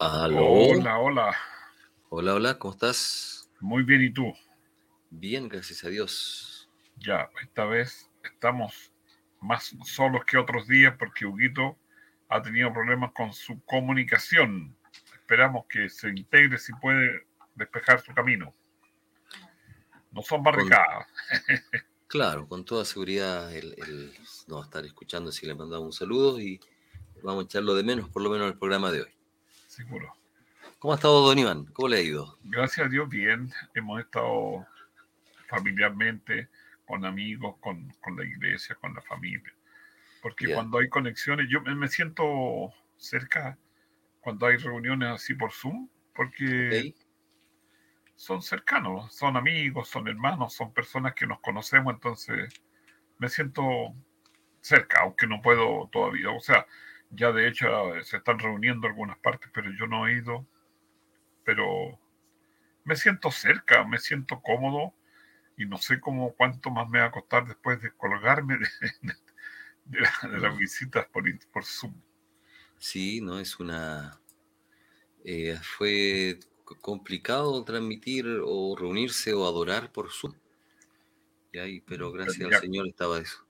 Aló. Hola, hola. Hola, hola, ¿cómo estás? Muy bien, ¿y tú? Bien, gracias a Dios. Ya, esta vez estamos más solos que otros días porque Huguito ha tenido problemas con su comunicación. Esperamos que se integre si puede despejar su camino. No son barricadas. Claro, con toda seguridad él, él nos va a estar escuchando si le mandamos un saludo y vamos a echarlo de menos, por lo menos en el programa de hoy. Seguro. ¿Cómo ha estado don Iván? ¿Cómo le ha ido? Gracias a Dios, bien. Hemos estado familiarmente con amigos, con, con la iglesia, con la familia. Porque cuando hay conexiones, yo me siento cerca cuando hay reuniones así por Zoom, porque son cercanos, son amigos, son hermanos, son personas que nos conocemos, entonces me siento cerca, aunque no puedo todavía. O sea, ya de hecho se están reuniendo algunas partes, pero yo no he ido. Pero me siento cerca, me siento cómodo y no sé cómo cuánto más me va a costar después de colgarme de, de la- de las visitas por, por Zoom. Sí, no, es una... eh, fue complicado transmitir o reunirse o adorar por Zoom. Y- pero gracias ya- al Señor estaba eso.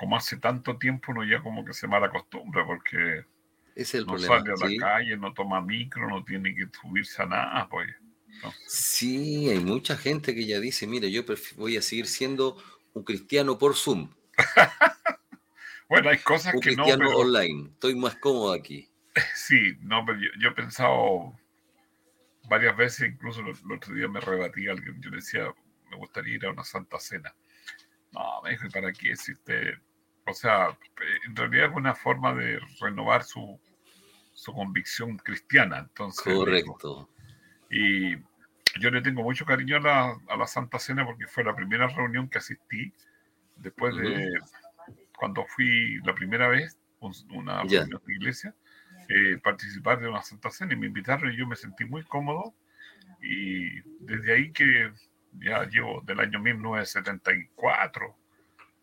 Como hace tanto tiempo uno ya como que se mala costumbre porque Ese es el no problema. sale a la ¿sí? calle, no toma micro, no tiene que subirse a nada, pues. Sí, hay mucha gente que ya dice, mire, yo voy a seguir siendo un cristiano por Zoom, bueno, hay cosas un que no, cristiano pero online. Estoy más cómodo aquí. sí, no, pero yo, yo he pensado varias veces, incluso el, el otro día me rebatí a alguien, yo le decía, me gustaría ir a una santa cena. No, me dijo, ¿y para qué? Si usted, o sea, eh, en realidad es una forma de renovar su, su convicción cristiana, entonces. Correcto. Y yo le tengo mucho cariño a la, a la Santa Cena porque fue la primera reunión que asistí después de cuando fui la primera vez, un- una reunión de iglesia, eh, participar de una Santa Cena y me invitaron y yo me sentí muy cómodo y desde ahí que ya llevo del año 1974,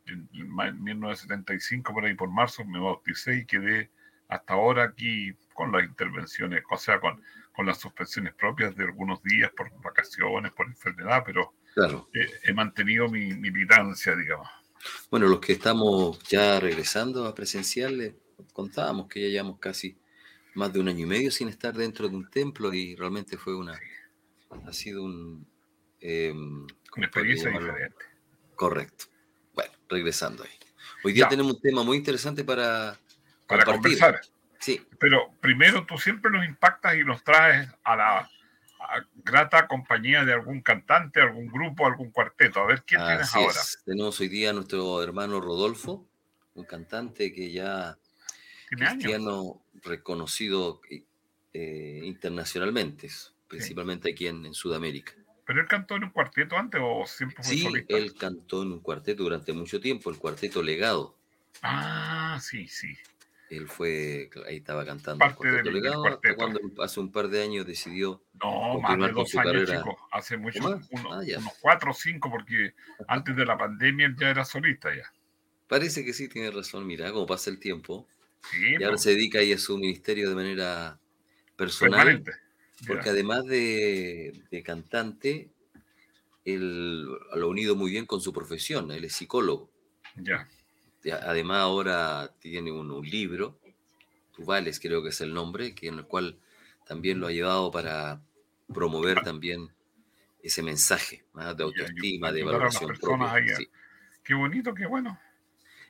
en en ma- 1975 por ahí por marzo me bauticé y quedé hasta ahora aquí con las intervenciones, o sea, con, con las suspensiones propias de algunos días por vacaciones, por enfermedad, pero Claro. eh, he mantenido mi militancia, digamos. Bueno, los que estamos ya regresando a presencial, contábamos que ya llevamos casi más de un año y medio sin estar dentro de un templo y realmente fue una, ha sido un... eh, ¿cómo Una experiencia diferente. Correcto. Bueno, regresando ahí. Hoy día Ya. tenemos un tema muy interesante para, Para compartir. conversar. Sí, Pero primero tú siempre nos impactas y nos traes a la a grata compañía de algún cantante, algún grupo, algún cuarteto. A ver, ¿quién tienes ahora? es. Tenemos hoy día a nuestro hermano Rodolfo, un cantante que ya Tiene años. cristiano reconocido eh, internacionalmente, principalmente aquí en, en Sudamérica. ¿Pero él cantó en un cuarteto antes o siempre fue Sí, solista? él cantó en un cuarteto durante mucho tiempo, el cuarteto Legado. Ah, sí, sí. Él fue, ahí estaba cantando Parte el cuarteto del- del Legado, hasta cuarteto. cuando hace un par de años decidió No, más de dos años, chicos. Hace mucho, uno- Ah, unos cuatro o cinco, porque antes de la pandemia él ya era solista ya. Parece que sí, tiene razón. Mira cómo pasa el tiempo. Sí, Y ahora pues, se dedica ahí a su ministerio de manera personal. permanente. Porque además de, de cantante, él lo ha unido muy bien con su profesión. Él es psicólogo. Ya. Además ahora tiene un, un libro, Tú vales creo que es el nombre, que en el cual también lo ha llevado para promover también ese mensaje ¿ah? de autoestima, de valoración propia. ahí a- sí. Qué bonito, qué bueno.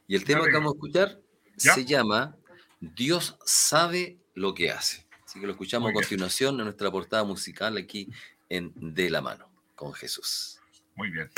Y el tema que vamos a escuchar ¿Ya? se llama Dios sabe lo que hace. Así que lo escuchamos a continuación en nuestra portada musical aquí en De la mano con Jesús. Muy bien.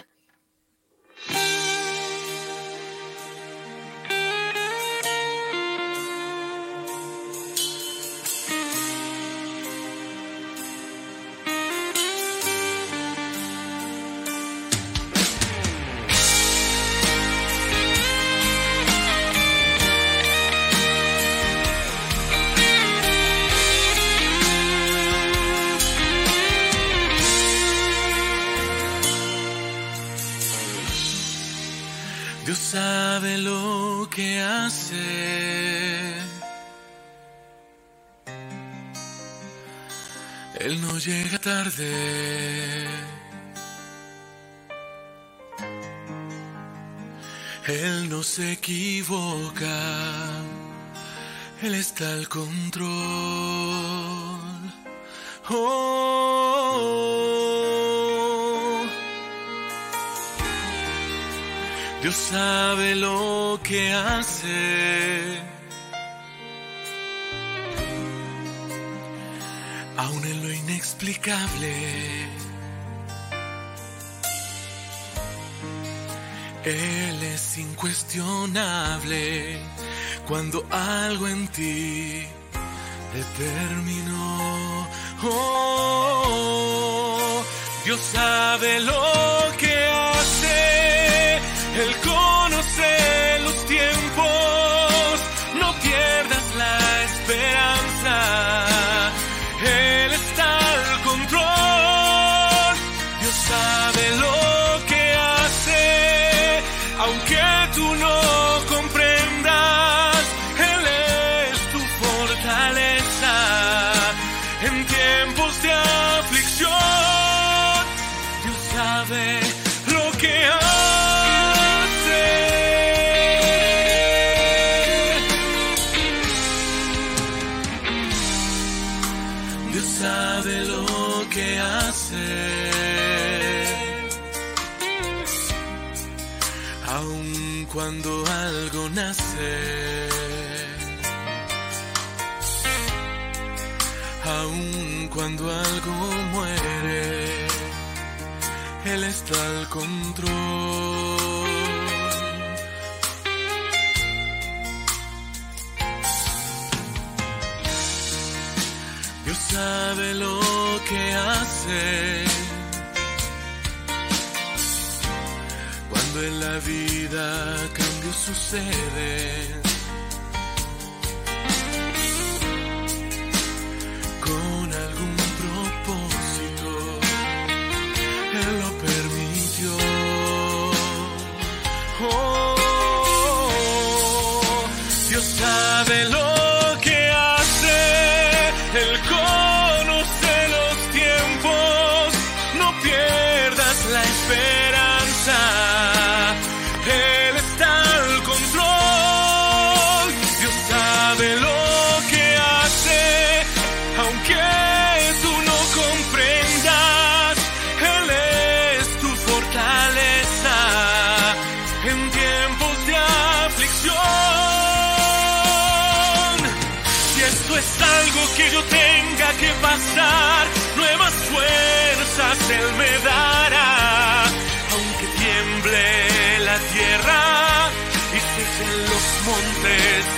que. Él no llega tarde. Él no se equivoca. Él está al control. Oh, Dios sabe lo que hace. Aún en lo inexplicable. Él es incuestionable cuando algo en ti determinó. Oh, oh. Dios sabe lo que esperanza. algo muere, Él está al control. Dios sabe lo que hace. Cuando en la vida cambios suceden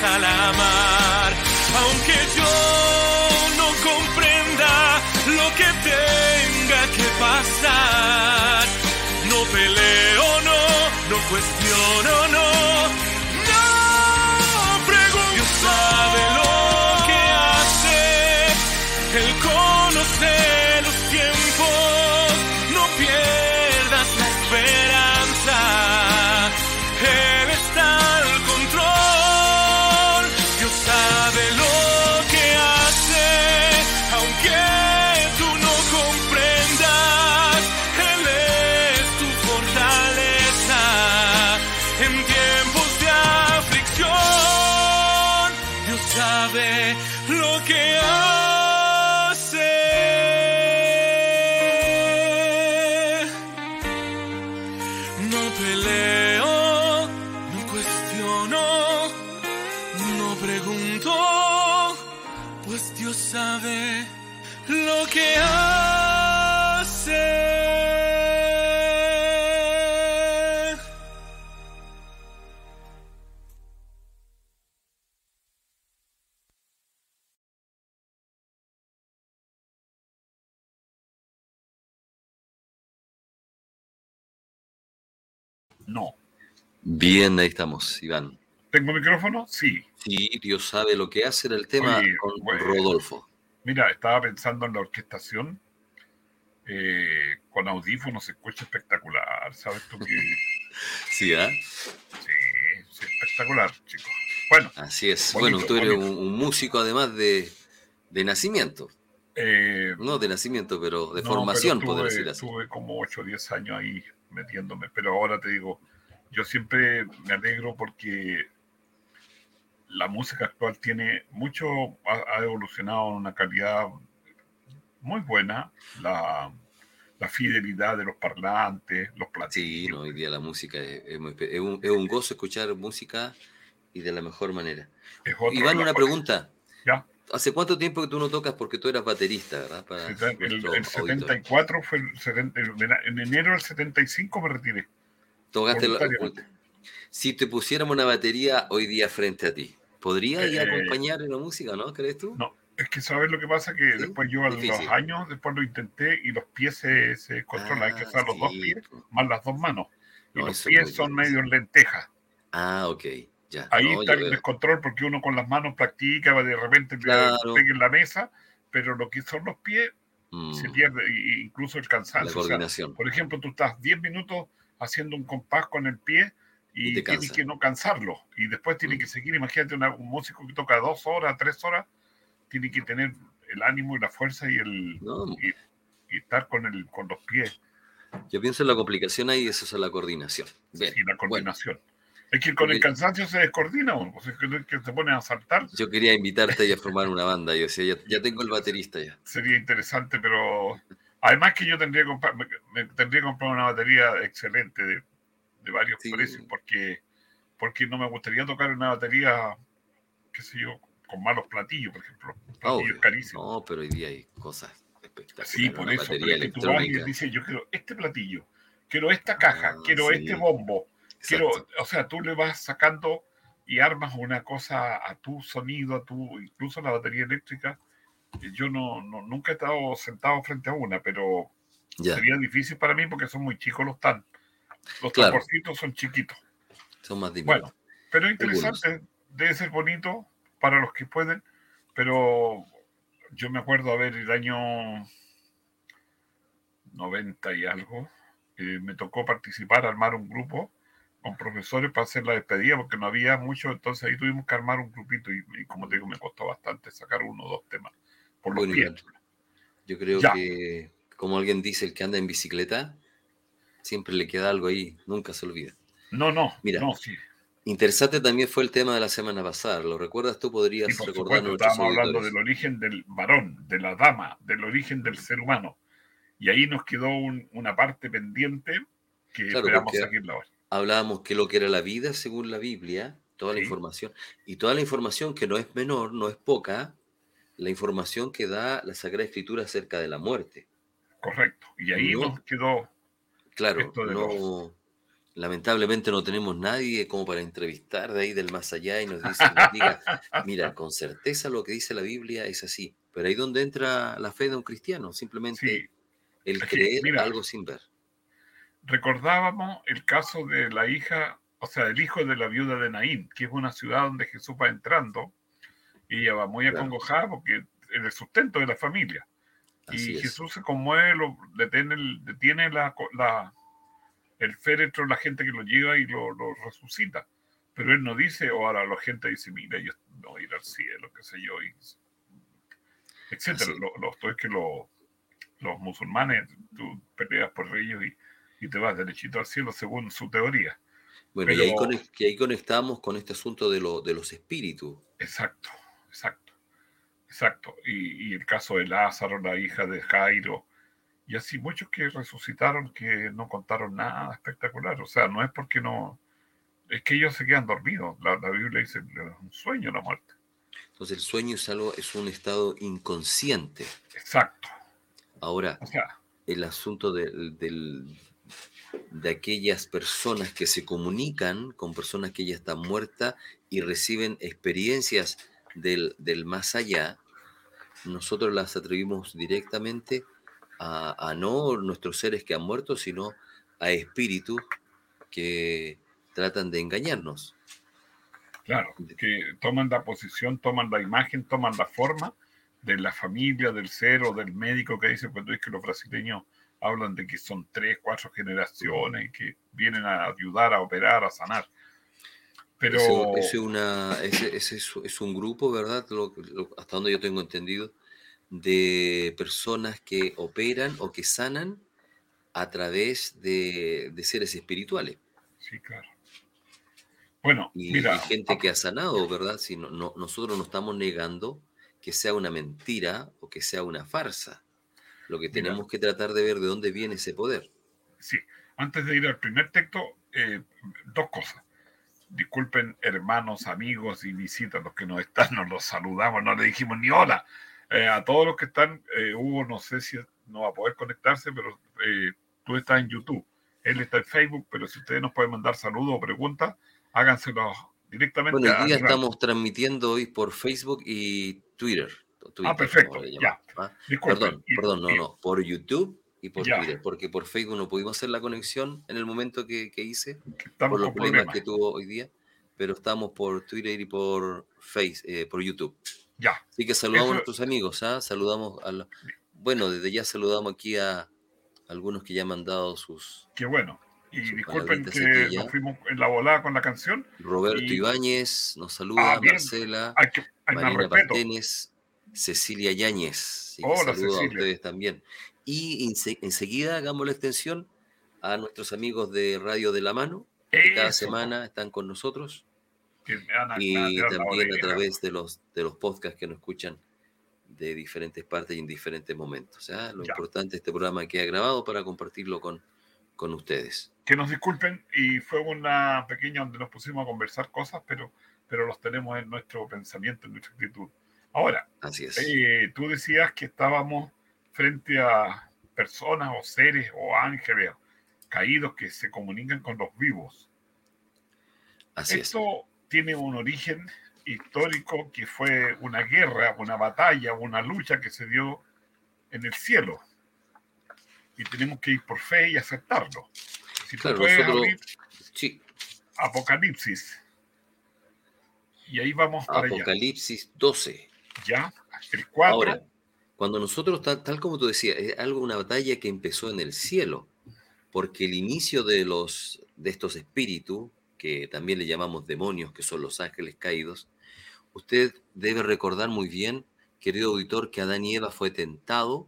al amar, aunque yo no comprenda lo que tenga que pasar, no peleo, no, no cuestiono, no. pues Dios sabe lo que hace. No. Bien, ahí estamos, Iván. ¿Tengo micrófono? Sí. Sí, Dios sabe lo que hace en el tema con Rodolfo. Mira, estaba pensando en la orquestación. Eh, con audífonos se escucha espectacular, ¿sabes tú que... sí, ¿ah? ¿eh? Sí, sí, espectacular, chicos. Bueno. Así es. Bueno, tú eres un, un, músico además de, de nacimiento. Eh, no de nacimiento, pero de formación, pero decir así. Tuve como 8 o 10 años ahí metiéndome, pero ahora te digo, yo siempre me alegro porque la música actual tiene mucho, ha, evolucionado en una calidad muy buena, la, la, fidelidad de los parlantes, los platillos. Sí, hoy día la música es, es, un, es, un, gozo escuchar música y de la mejor manera. Iván, una pregunta. ¿Ya? ¿Hace cuánto tiempo que tú no tocas? Porque tú eras baterista, ¿verdad? el, 74 fue el en enero del 75 me retiré. Tocaste la, si te pusiéramos una batería hoy día frente a ti, ¿podría eh, acompañar en la música, no? ¿Crees tú? No, es que sabes lo que pasa que después yo a los años, después lo intenté y los pies se, se controlan, hay que usar los dos pies más las dos manos. Y los pies son medio lentejas. Ah, ok. Ahí está el descontrol porque uno con las manos practica, de repente claro. en la mesa, pero lo que son los pies se mm. pierde, incluso el cansancio. coordinación. por ejemplo, tú estás 10 minutos haciendo un compás con el pie y, tienes que no cansarlo. Y después tiene mm. que seguir, imagínate un músico que toca dos horas, tres horas, tiene que tener el ánimo y la fuerza y el y, estar con el con los pies. Yo pienso en la complicación ahí, eso es la coordinación. y la coordinación. Es que con el cansancio se descoordina uno, pues es que, se pone a saltar. Yo quería invitarte a formar una banda, yo decía, ya, tengo el baterista ya. Sería interesante, pero además que yo tendría que comprar, me, tendría que comprar una batería excelente de, varios precios, porque, porque no me gustaría tocar una batería, qué sé yo, con malos platillos, por ejemplo. Platillos carísimos. No, pero hoy día hay cosas espectaculares. Sí, por eso, pero es que tú vas y dices, yo quiero este platillo, quiero esta caja, ah, quiero este bombo Quiero, o sea, tú le vas sacando y armas una cosa a tu sonido, a tu, incluso la batería eléctrica. Yo no, nunca he estado sentado frente a una, pero sería difícil para mí porque son muy chicos los tan. Los claro. son chiquitos. Son más difíciles. Bueno, pero interesante, debe ser bonito para los que pueden, pero yo me acuerdo haber el año 90 y algo, eh, me tocó participar, armar un grupo con profesores para hacer la despedida porque no había mucho, entonces ahí tuvimos que armar un grupito y, como te digo, me costó bastante sacar uno o dos temas por los pies. Yo creo que, como alguien dice, el que anda en bicicleta, siempre le queda algo ahí, nunca se olvida. No, no, mira, no, sí. Interesante también fue el tema de la semana pasada. ¿Lo recuerdas tú? ¿Podrías sí, recordar? Estábamos hablando del origen del varón, de la dama, del origen del ser humano. Y ahí nos quedó una parte pendiente que esperamos seguirla ahora hablábamos que lo que era la vida según la Biblia, toda la información, y toda la información que no es menor, no es poca, la información que da la Sagrada Escritura acerca de la muerte. Correcto. Y ahí nos quedó. Claro, no, lamentablemente no tenemos nadie como para entrevistar de ahí del más allá y nos, dice, diga, mira, con certeza lo que dice la Biblia es así. Pero ahí donde entra la fe de un cristiano, simplemente el creer algo sin ver recordábamos el caso de la hija, o sea, del hijo de la viuda de Naín, que es una ciudad donde Jesús va entrando y ella va muy acongojada porque es el sustento de la familia. Y Jesús se conmueve, lo, detiene, detiene la, la, el féretro, la gente que lo lleva y lo, resucita. Pero él no dice, o ahora la gente dice, mira, yo no ir al cielo, qué sé yo, y, etcétera. Lo, es que los musulmanes, tú peleas por ellos y y te vas derechito al cielo según su teoría. Bueno, y, ahí conectamos con este asunto de, lo, de los espíritus. Exacto, exacto, exacto. Y, el caso de Lázaro, la hija de Jairo, y así muchos que resucitaron que no contaron nada espectacular. O sea, no es porque no, es que ellos se quedan dormidos. La, Biblia dice, es un sueño la muerte. Entonces el sueño es algo, es un estado inconsciente. Exacto. Ahora, el asunto del, de aquellas personas que se comunican con personas que ya están muertas y reciben experiencias del, más allá, nosotros las atribuimos directamente a, no nuestros seres que han muerto, sino a espíritus que tratan de engañarnos. Claro, que toman la posición, toman la imagen, toman la forma de la familia, del ser o del médico que dice cuando es que los brasileños hablan de que son tres, cuatro generaciones que vienen a ayudar a operar, a sanar. Pero Ese, ese una, ese, ese es, es un grupo, ¿verdad? Lo- lo- hasta donde yo tengo entendido, de personas que operan o que sanan a través de, de seres espirituales. sí, claro. Bueno, Y, mira, y gente que ha sanado, ¿verdad? Si no, no- nosotros no estamos negando que sea una mentira o que sea una farsa. Lo que Mira. tenemos que tratar de ver de dónde viene ese poder. sí, antes de ir al primer texto, eh, dos cosas. Disculpen, hermanos, amigos y visitas, los que nos están, nos los saludamos, no le dijimos ni hola. Eh, a todos los que están, eh, Hugo, no sé si no va a poder conectarse, pero eh, tú estás en YouTube, él está en Facebook, pero si ustedes nos pueden mandar saludos o preguntas, háganselos directamente. Bueno, hoy día estamos transmitiendo hoy por Facebook y Twitter. Twitter, perfecto, como le ya. ¿ah? Disculpen, Perdón, y- perdón, no, y- no, por YouTube y por Ya. Twitter, porque por Facebook no pudimos hacer la conexión en el momento que, que hice, Estamos por los problemas problemas. que tuvo hoy día, pero estamos por Twitter y por Face, eh, por YouTube. Ya, Así que saludamos Eso- a nuestros amigos, ¿ah? Saludamos a los... Bueno, desde ya saludamos aquí a algunos que ya han mandado sus... qué bueno. Y Sus disculpen que ya. nos fuimos en la volada con la canción. Roberto Y- Ibáñez nos saluda, Ah. Marcela, Hay que hay Marina. Partenes, Cecilia Yáñez. Hola, saludo a Cecilia. ustedes también. Y ense- enseguida hagamos la extensión a nuestros amigos de Radio de la Mano, que cada Eso, semana están con nosotros que me van a- me y también a través de los, de los podcasts que nos escuchan de diferentes partes y en diferentes momentos. ¿ah? Lo Ya. importante este programa queda grabado para compartirlo con, con ustedes. Que nos disculpen y fue una pequeña donde nos pusimos a conversar cosas, pero, pero los tenemos en nuestro pensamiento, en nuestra actitud. Ahora, Así es. eh, tú decías que estábamos frente a personas o seres o ángeles caídos que se comunican con los vivos. Así es. Esto tiene un origen histórico que fue una guerra, una batalla, una lucha que se dio en el cielo. Y tenemos que ir por fe y aceptarlo. Si tú Claro, puedes nosotros- abrir Sí, Apocalipsis. Y ahí vamos para allá. Apocalipsis 12. Ya, el 4. Ahora, cuando nosotros, tal, tal como tú decías, es algo, una batalla que empezó en el cielo, porque el inicio de, los, de estos espíritus, que también le llamamos demonios, que son los ángeles caídos, usted debe recordar muy bien, querido auditor, que Adán y Eva fue tentado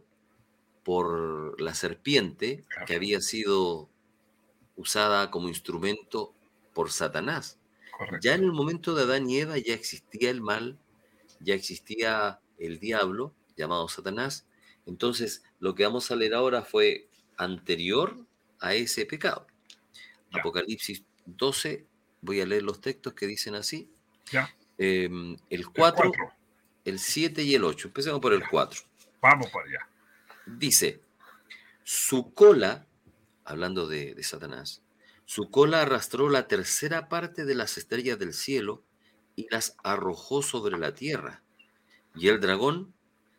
por la serpiente que había sido usada como instrumento por Satanás. correcto. Ya en el momento de Adán y Eva ya existía el mal, ya existía el diablo llamado Satanás. Entonces, lo que vamos a leer ahora fue anterior a ese pecado. Ya. Apocalipsis 12, voy a leer los textos que dicen así. Ya. Em, el El 4, cuatro. el 7 y el 8. Empecemos por el Ya. 4. Vamos para allá. Dice, su cola, hablando de, de Satanás, su cola arrastró la tercera parte de las estrellas del cielo y las arrojó sobre la tierra. Y el dragón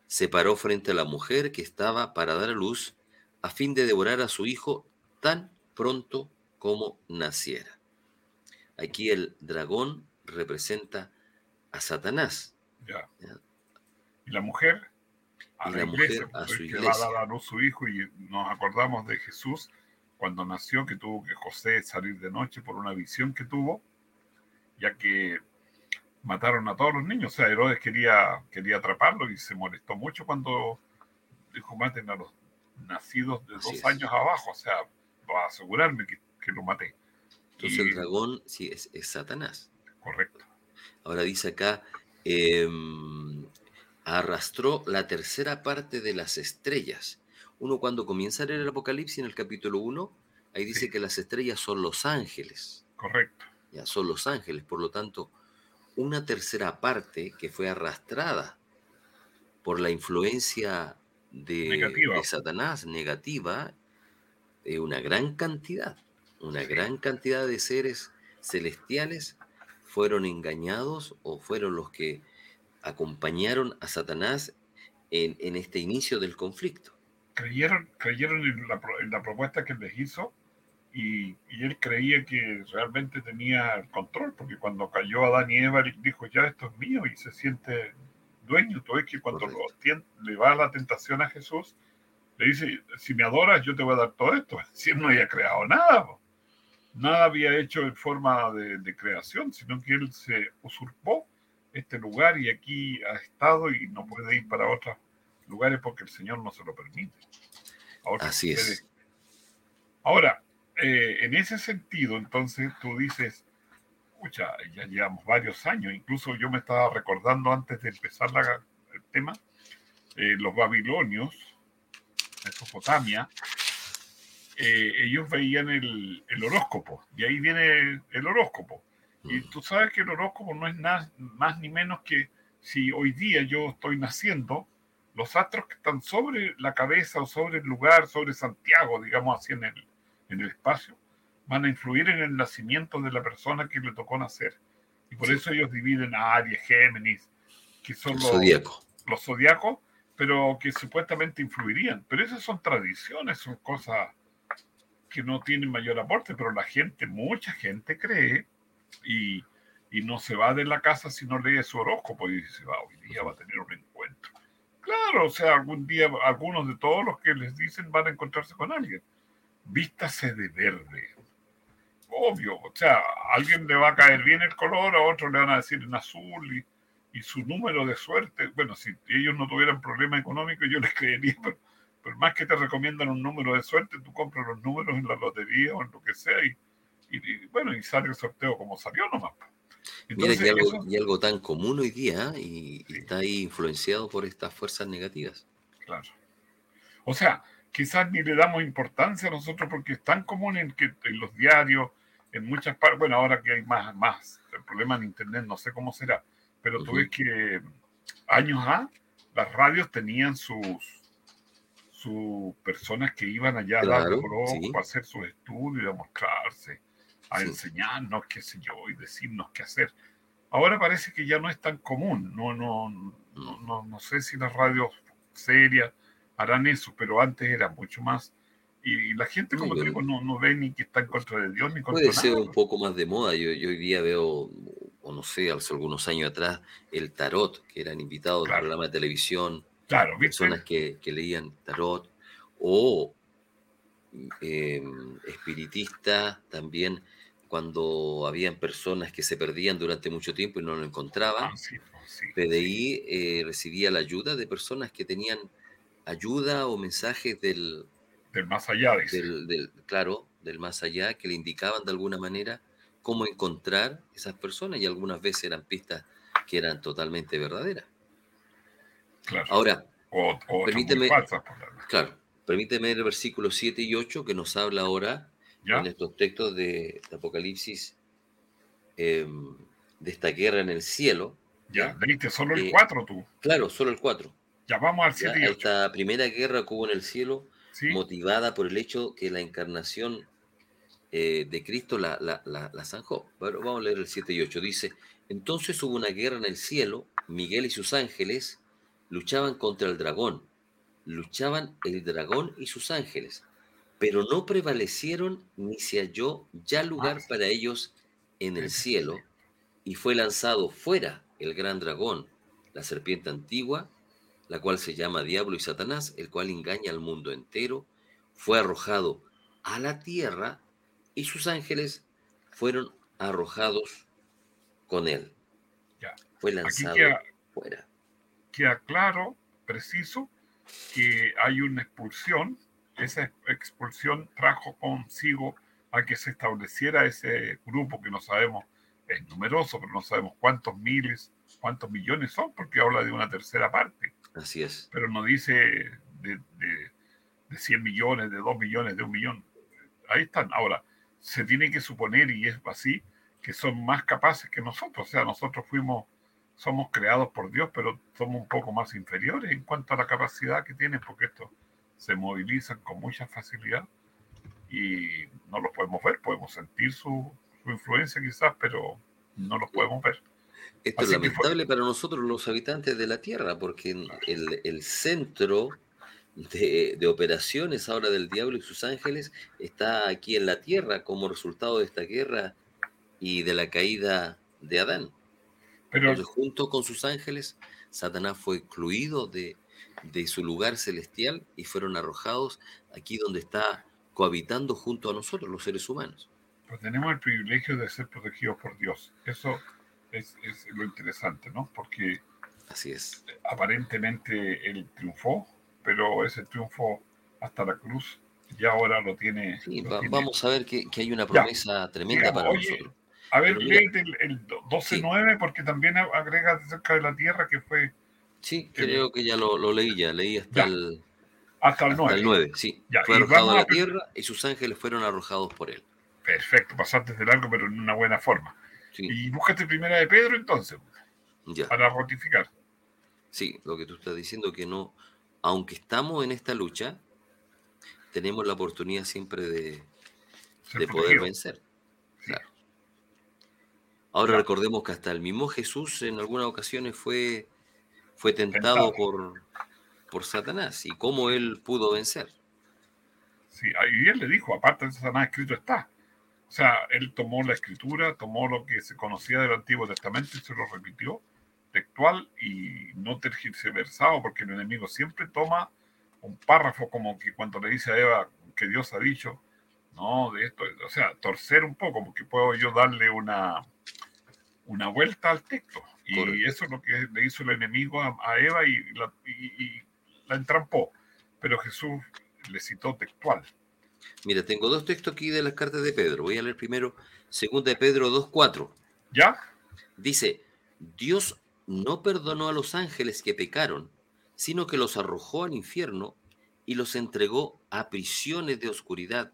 se paró frente a la mujer que estaba para dar a luz a fin de devorar a su hijo tan pronto como naciera. Aquí el dragón representa a Satanás. Ya. Ya. Y la mujer a Y la, la mujer iglesia, a pues, su que iglesia. va a dar a luz su hijo y nos acordamos de Jesús cuando nació que tuvo que José salir de noche por una visión que tuvo, ya que mataron a todos los niños. O sea, Herodes quería, quería atraparlo y se molestó mucho cuando dijo maten a los nacidos de Así dos es. años abajo. O sea, va a asegurarme que, que lo maté. Entonces Y- el dragón sí es, es Satanás. Correcto. Ahora dice acá, em, arrastró la tercera parte de las estrellas. Uno cuando comienza a leer el Apocalipsis en el capítulo 1, ahí dice Sí. que las estrellas son los ángeles, Correcto. ya son los ángeles, por lo tanto, una tercera parte que fue arrastrada por la influencia de, Negativa. de Satanás negativa, eh, una gran cantidad, una gran cantidad de seres celestiales fueron engañados o fueron los que acompañaron a Satanás en, en este inicio del conflicto. creyeron, creyeron en, la, en la propuesta que les hizo y, y él creía que realmente tenía el control, porque cuando cayó Adán y Eva, dijo, ya esto es mío y se siente dueño. Tú ves que cuando lo le va la tentación a Jesús, le dice, si me adoras, yo te voy a dar todo esto. Si él no había creado nada. po. nada había hecho en forma de, de creación, sino que él se usurpó este lugar y aquí ha estado y no puede ir para otros lugares porque el Señor no se lo permite. Ahora, Así es. Ahora, eh, en ese sentido, entonces tú dices, escucha, ya llevamos varios años, incluso yo me estaba recordando antes de empezar la, el tema, eh, los babilonios, Mesopotamia, eh, ellos veían el, el, horóscopo, y ahí viene el horóscopo. Y tú sabes que el horóscopo no es nada más ni menos que si hoy día yo estoy naciendo, los astros que están sobre la cabeza o sobre el lugar, sobre Santiago, digamos así en el, en el espacio, van a influir en el nacimiento de la persona que le tocó nacer. Y por eso ellos dividen a Aries, Géminis, que son los, los zodiacos, pero que supuestamente influirían. Pero esas son tradiciones, son cosas que no tienen mayor aporte, pero la gente, mucha gente cree y, y no se va de la casa si no lee su horóscopo y dice, va, hoy día va a tener un encuentro. Claro, o sea, algún día algunos de todos los que les dicen van a encontrarse con alguien. Vístase de verde. Obvio, o sea, a alguien le va a caer bien el color, a otro le van a decir en azul y, y su número de suerte. Bueno, si ellos no tuvieran problema económico, yo les creería, pero, pero, más que te recomiendan un número de suerte, tú compras los números en la lotería o en lo que sea y, y, bueno, y sale el sorteo como salió nomás. Entonces, Mira, y algo, y algo, tan común hoy día y, sí. está ahí influenciado por estas fuerzas negativas. Claro. O sea, quizás ni le damos importancia a nosotros porque es tan común en, que, en los diarios, en muchas partes, bueno, ahora que hay más, más, el problema en Internet no sé cómo será, pero tú ves que años A, las radios tenían sus, sus personas que iban allá claro, a dar sí. a hacer sus estudios a mostrarse a sí. enseñarnos, qué sé yo, y decirnos qué hacer. Ahora parece que ya no es tan común. No, no, no, no, no sé si las radios serias harán eso, pero antes era mucho más. Y la gente, como te digo, no, no ve ni que está en contra de Dios ni contra Puede ser nada. un poco más de moda. Yo, yo, hoy día veo, o no sé, hace algunos años atrás, el tarot, que eran invitados claro. al programa de televisión. Claro. Personas que, que leían tarot. O eh, espiritistas también cuando habían personas que se perdían durante mucho tiempo y no lo encontraban. Ah, sí, sí, PDI eh, recibía la ayuda de personas que tenían ayuda o mensajes del, del más allá, dice. Del, del, claro, del más allá, que le indicaban de alguna manera cómo encontrar esas personas y algunas veces eran pistas que eran totalmente verdaderas. Claro. Ahora, o, o permíteme, claro, permíteme el versículo 7 y 8 que nos habla ahora ¿Ya? en estos textos de, de Apocalipsis eh, de esta guerra en el cielo. Ya, leíste solo el 4 eh, tú. Claro, solo el 4. Ya vamos al 7 y 8. Esta primera guerra que hubo en el cielo, ¿Sí? motivada por el hecho que la encarnación eh, de Cristo la, la, la, la, zanjó. Bueno, vamos a leer el 7 y 8. Dice, entonces hubo una guerra en el cielo, Miguel y sus ángeles luchaban contra el dragón, luchaban el dragón y sus ángeles, pero no prevalecieron ni se halló ya lugar para ellos en el cielo, y fue lanzado fuera el gran dragón, la serpiente antigua, la cual se llama Diablo y Satanás, el cual engaña al mundo entero, fue arrojado a la tierra y sus ángeles fueron arrojados con él. Ya. Fue lanzado queda, fuera. Queda claro, preciso, que hay una expulsión esa expulsión trajo consigo a que se estableciera ese grupo que no sabemos, es numeroso, pero no sabemos cuántos miles, cuántos millones son, porque habla de una tercera parte. Así es. Pero no dice de, de, de 100 millones, de 2 millones, de un millón. Ahí están. Ahora, se tiene que suponer, y es así, que son más capaces que nosotros. O sea, nosotros fuimos, somos creados por Dios, pero somos un poco más inferiores en cuanto a la capacidad que tienen, porque esto se movilizan con mucha facilidad y no los podemos ver, podemos sentir su, su influencia quizás, pero no los podemos ver. Esto Así es lamentable fue... para nosotros los habitantes de la Tierra, porque el, el centro de, de, operaciones ahora del diablo y sus ángeles está aquí en la Tierra como resultado de esta guerra y de la caída de Adán. Pero Entonces, junto con sus ángeles, Satanás fue excluido de, de su lugar celestial y fueron arrojados aquí donde está cohabitando junto a nosotros, los seres humanos. pues tenemos el privilegio de ser protegidos por Dios. Eso es, es lo interesante, ¿no? Porque Así es. aparentemente él triunfó, pero ese triunfo hasta la cruz ya ahora lo tiene. Sí, lo va- tiene. vamos a ver que, que hay una promesa tremenda Digamos, para oye, nosotros. A ver, léete el, el 12.9 porque también agrega acerca de la tierra que fue Sí, que- creo que ya lo, lo leí, ya leí hasta Ya, el, hasta el hasta 9. el 9, sí. Ya, Fue arrojado a la tierra y sus ángeles fueron arrojados por él. Perfecto, pasaste de largo, pero en una buena forma. Sí, Y búscate primera de Pedro entonces, ya. para ratificar. Sí, lo que tú estás diciendo que no, aunque estamos en esta lucha, tenemos la oportunidad siempre de, de poder vencer. Sí. Claro. Ahora Claro. recordemos que hasta el mismo Jesús en algunas ocasiones fue, fue tentado, Tentado. por, por Satanás y cómo él pudo vencer. Sí, y él le dijo, aparte de Satanás, escrito está. O sea, él tomó la escritura, tomó lo que se conocía del Antiguo Testamento y se lo repitió textual y no tergiversado, porque el enemigo siempre toma un párrafo como que cuando le dice a Eva que Dios ha dicho, no, de esto, o sea, torcer un poco, porque puedo yo darle una, una vuelta al texto. Y Correcto. eso es lo que le hizo el enemigo a, a Eva y la, y- y la entrampó. Pero Jesús le citó textual. Mira, tengo dos textos aquí de las cartas de Pedro. Voy a leer primero, segunda de Pedro 2.4. ¿Ya? Dice, Dios no perdonó a los ángeles que pecaron, sino que los arrojó al infierno y los entregó a prisiones de oscuridad,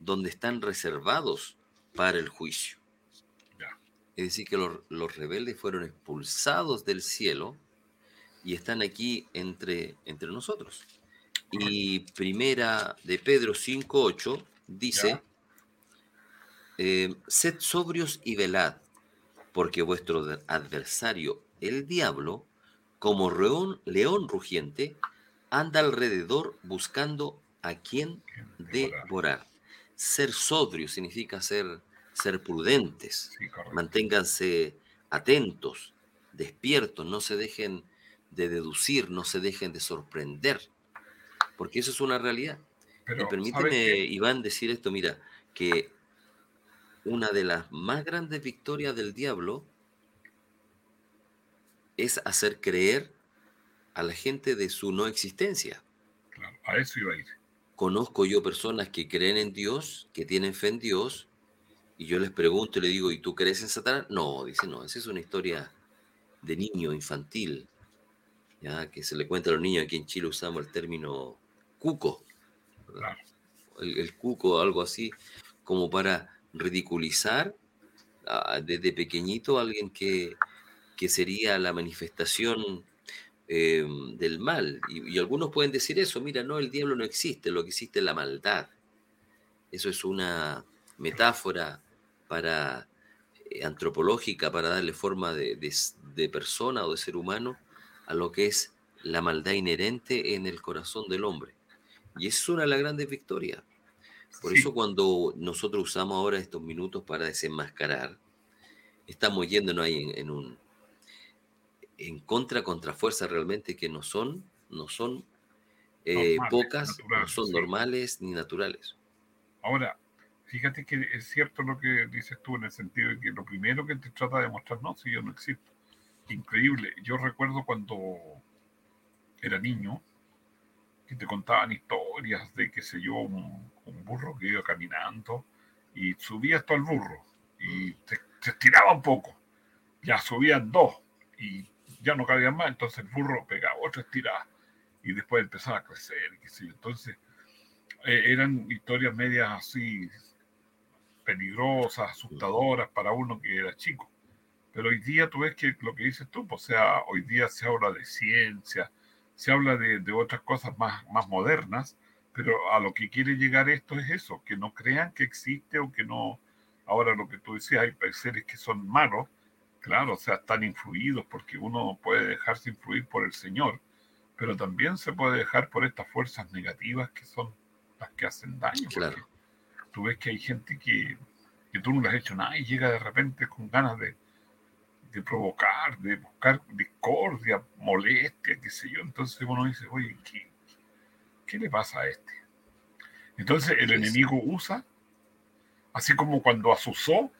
donde están reservados para el juicio. Ya. Es decir, que los, los rebeldes fueron expulsados del cielo y están aquí entre, entre nosotros. Y primera de Pedro 5.8 dice, eh, sed sobrios y velad, porque vuestro adversario, el diablo, como león, león rugiente, anda alrededor buscando a quien Devorar. Ser sobrio significa ser, ser prudentes. Sí. Manténganse atentos, despiertos, no se dejen de deducir, no se dejen de sorprender, porque eso es una realidad. Pero, y ¿sabes permíteme? Iván, decir esto, mira, que una de las más grandes victorias del diablo es hacer creer a la gente de su no existencia. Claro, a eso iba a ir. Conozco yo personas que creen en Dios, que tienen fe en Dios, y yo les pregunto y le digo, ¿y tú crees en Satanás? No, dice, no, esa es una historia de niño infantil, ya que se le cuenta a los niños, aquí en Chile usamos el término cuco, el, el cuco, algo así, como para ridiculizar desde pequeñito a alguien que, que sería la manifestación eh, del mal. Y, y algunos pueden decir eso, mira, no, el diablo no existe, lo que existe es la maldad. Eso es una metáfora para eh, antropológica para darle forma de, de persona o de ser humano a lo que es la maldad inherente en el corazón del hombre. Y es una de las grandes victorias. Por Sí, eso cuando nosotros usamos ahora estos minutos para desenmascarar, estamos yéndonos ahí en, en un en contra contra fuerzas realmente que no son, no son eh, Normales, pocas, no son sí. normales ni naturales. Ahora, fíjate que es cierto lo que dices tú en el sentido de que lo primero que te trata de mostrar, no, si yo no existo. Increíble. Yo recuerdo cuando era niño, que te contaban historias de, qué sé yo, un, burro que iba caminando y subía hasta el burro y se, se estiraba un poco. Ya subían dos y ya no cabían más, entonces el burro pegaba otra estirada y después empezaba a crecer, qué sé. Entonces, eh, eran historias medias así peligrosas, asustadoras para uno que era chico. Pero hoy día tú ves que lo que dices tú, pues, o sea, hoy día se habla de ciencia, se habla de, de otras cosas más, más modernas, pero a lo que quiere llegar esto es eso, que no crean que existe o que no, ahora lo que tú decías, hay seres que son malos, claro, o sea, están influidos porque uno puede dejarse influir por el Señor, pero también se puede dejar por estas fuerzas negativas que son las que hacen daño. Claro. Tú ves que hay gente que, que tú no le has hecho nada y llega de repente con ganas de, de provocar, de buscar discordia, molestia, qué sé yo. Entonces uno dice, oye, ¿qué, qué le pasa a este? Entonces el Sí, enemigo usa Así como cuando asusó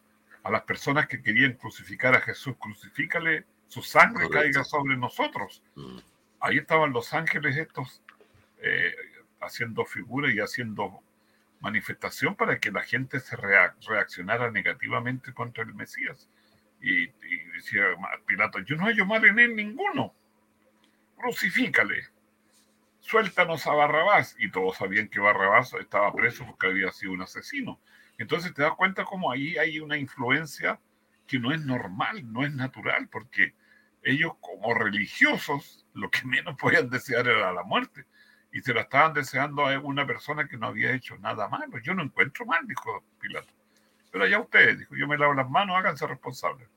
a las personas que querían crucificar a Jesús, crucifícale, su sangre caiga sobre nosotros. Mm. Ahí estaban los ángeles estos eh, haciendo figura y haciendo manifestación para que la gente se reaccionara negativamente contra el Mesías. Y, decía Pilato, yo no hallo mal en él ninguno. Crucifícale. Suéltanos a Barrabás. Y todos sabían que Barrabás estaba preso porque había sido un asesino. Entonces te das cuenta como ahí hay una influencia que no es normal, no es natural, porque ellos como religiosos lo que menos podían desear era la muerte. Y se la estaban deseando a una persona que no había hecho nada malo. Yo no encuentro mal, dijo Pilato. Pero allá ustedes, dijo, yo me lavo las manos, háganse responsables.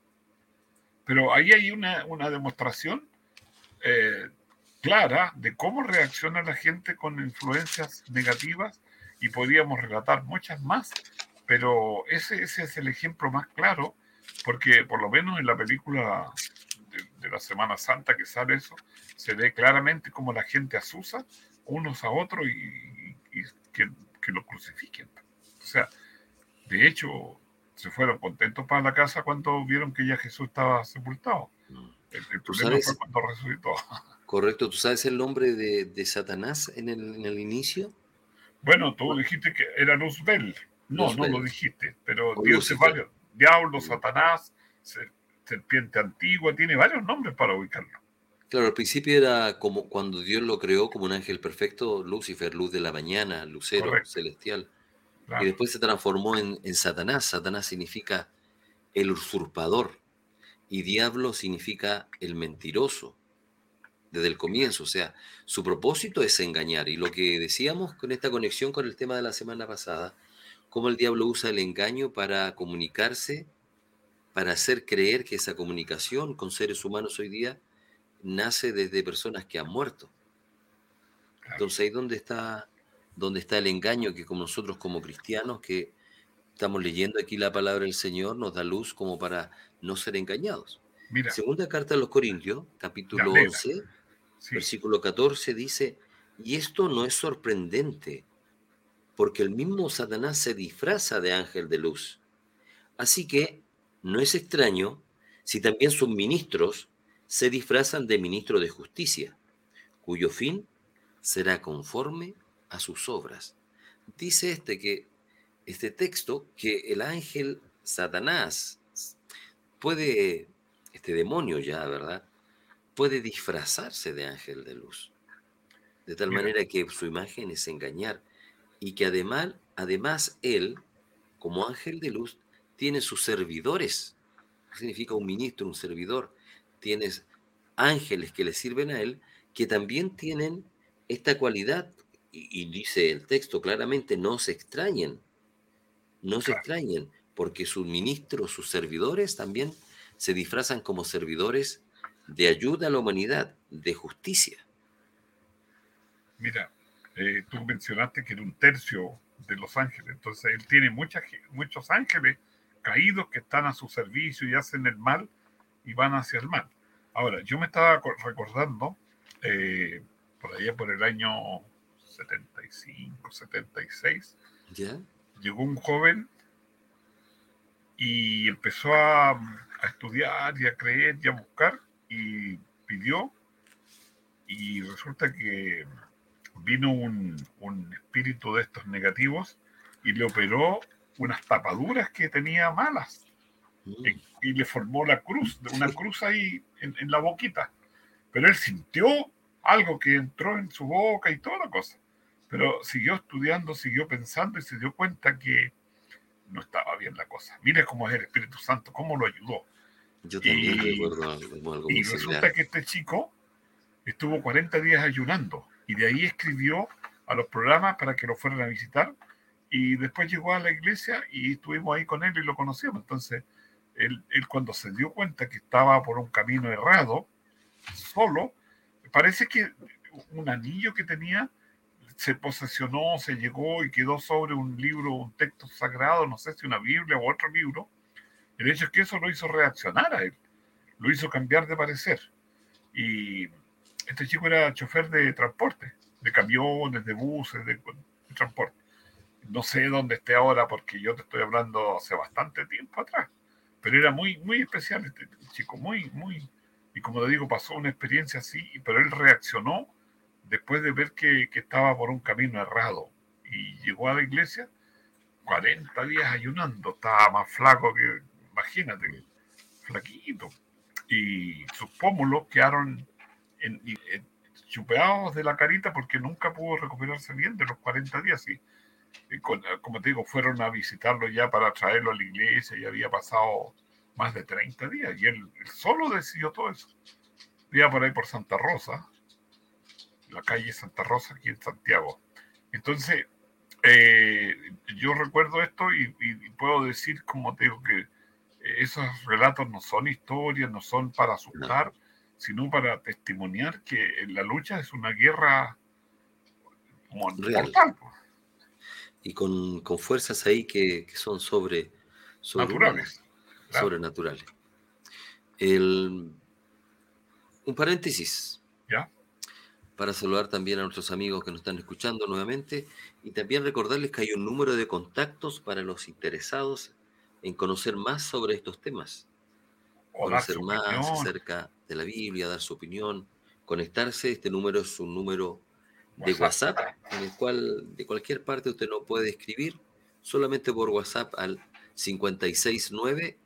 Pero ahí hay una, una demostración eh, clara de cómo reacciona la gente con influencias negativas y podríamos relatar muchas más, pero ese, ese es el ejemplo más claro, porque por lo menos en la película de, la Semana Santa que sale eso, se ve claramente cómo la gente asusa unos a otros y, que, que lo crucifiquen. O sea, de hecho, se fueron contentos para la casa cuando vieron que ya Jesús estaba sepultado. El, problema fue cuando resucitó. Correcto, ¿tú sabes el nombre de, de Satanás en el, en el, inicio? Bueno, tú dijiste que era Luzbel. No, no lo dijiste, pero Dios es varios. Diablo, Satanás, serpiente antigua, tiene varios nombres para ubicarlo. Claro, al principio era como cuando Dios lo creó como un ángel perfecto, Lucifer, luz de la mañana, lucero celestial. Y después se transformó en, Satanás. Satanás significa el usurpador y diablo significa el mentiroso desde el comienzo. O sea, su propósito es engañar. Y lo que decíamos con esta conexión con el tema de la semana pasada, cómo el diablo usa el engaño para comunicarse, para hacer creer que esa comunicación con seres humanos hoy día nace desde personas que han muerto. Entonces ahí donde está donde está el engaño que como nosotros como cristianos que estamos leyendo aquí la palabra del Señor nos da luz como para no ser engañados. Segunda carta a los Corintios, capítulo 11, versículo 14 dice, y esto no es sorprendente, porque el mismo Satanás se disfraza de ángel de luz. Así que no es extraño si también sus ministros se disfrazan de ministros de justicia, cuyo fin será conforme a sus obras. Dice este que este texto que el ángel Satanás puede, este demonio ya, ¿verdad? Puede disfrazarse de ángel de luz. De tal manera que su imagen es engañar. Y que además, además él, como ángel de luz, tiene sus servidores. significa un ministro, un servidor? Tienes ángeles que le sirven a él, que también tienen esta cualidad y, dice el texto claramente, no se extrañen, no se extrañen, porque sus ministros, sus servidores también se disfrazan como servidores de ayuda a la humanidad, de justicia. Mira, eh, tú mencionaste que era un tercio de los ángeles, entonces él tiene muchas, muchos ángeles caídos que están a su servicio y hacen el mal y van hacia el mal. Ahora, yo me estaba recordando, eh, por allá por el año 75, 76, llegó un joven y empezó a, estudiar y a creer y a buscar y pidió y resulta que vino un, espíritu de estos negativos y le operó unas tapaduras que tenía malas mm. y, le formó la cruz, una cruz ahí en, en, la boquita. Pero él sintió algo que entró en su boca y toda la cosa pero siguió estudiando, siguió pensando y se dio cuenta que no estaba bien la cosa. Mire cómo es el Espíritu Santo, cómo lo ayudó. Yo también y, recuerdo algo, Y resulta que este chico estuvo 40 días ayunando y de ahí escribió a los programas para que lo fueran a visitar y después llegó a la iglesia y estuvimos ahí con él y lo conocíamos. Entonces, él, él cuando se dio cuenta que estaba por un camino errado, solo, parece que un anillo que tenía se posesionó, se llegó y quedó sobre un libro, un texto sagrado, no sé si una Biblia o otro libro, el hecho es que eso lo hizo reaccionar a él, lo hizo cambiar de parecer. Y este chico era chofer de transporte, de camiones, de buses, de, transporte. no sé dónde esté ahora porque yo te estoy hablando hace bastante tiempo atrás, pero era muy, muy especial este chico, muy, muy, y como te digo, pasó una experiencia así, pero él reaccionó después de ver que, que estaba por un camino errado y llegó a la iglesia 40 días ayunando, estaba más flaco que, imagínate, flaquito. Y sus pómulos quedaron en, chupeados de la carita porque nunca pudo recuperarse bien de los 40 días. Y, como te digo, fueron a visitarlo ya para traerlo a la iglesia y había pasado más de 30 días. Y él, solo decidió todo eso. Vivía por ahí por Santa Rosa, la calle Santa Rosa aquí en Santiago. Entonces, eh, yo recuerdo esto y, puedo decir, como te digo, que esos relatos no son historias, no son para asustar, sino para testimoniar que la lucha es una guerra mortal. Y con, con, fuerzas ahí que, que son sobre, naturales. Sobrenaturales. El, un paréntesis. ¿Ya? Para saludar también a nuestros amigos que nos están escuchando nuevamente y también recordarles que hay un número de contactos para los interesados en conocer más sobre estos temas. conocer más acerca de la Biblia, dar su opinión, conectarse. Este número es un número de WhatsApp, en el cual de cualquier parte usted no puede escribir, solamente por WhatsApp al 569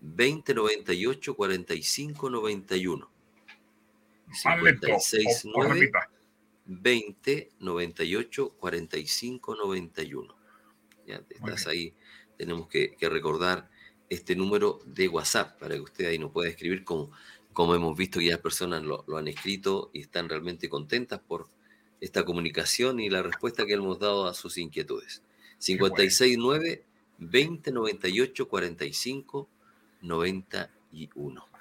2098 4591. 569 20 98 45 91. Ya estás ahí. Tenemos que, recordar este número de WhatsApp para que usted ahí nos pueda escribir como, como hemos visto que ya personas lo, han escrito y están realmente contentas por esta comunicación y la respuesta que hemos dado a sus inquietudes. 569 20 98 45 91.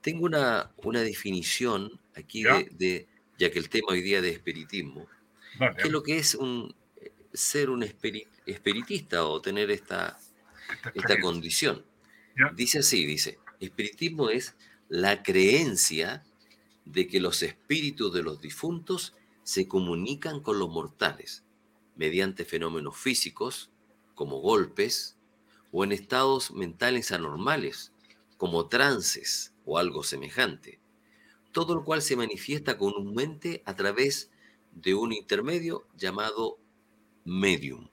Tengo una, una definición aquí de ya que el tema hoy día de espiritismo, ¿qué es lo que es un, ser un espiritista o tener esta, esta condición? Dice así, dice, espiritismo es la creencia de que los espíritus de los difuntos se comunican con los mortales mediante fenómenos físicos, como golpes, o en estados mentales anormales, como trances o algo semejante todo lo cual se manifiesta comúnmente a través de un intermedio llamado medium.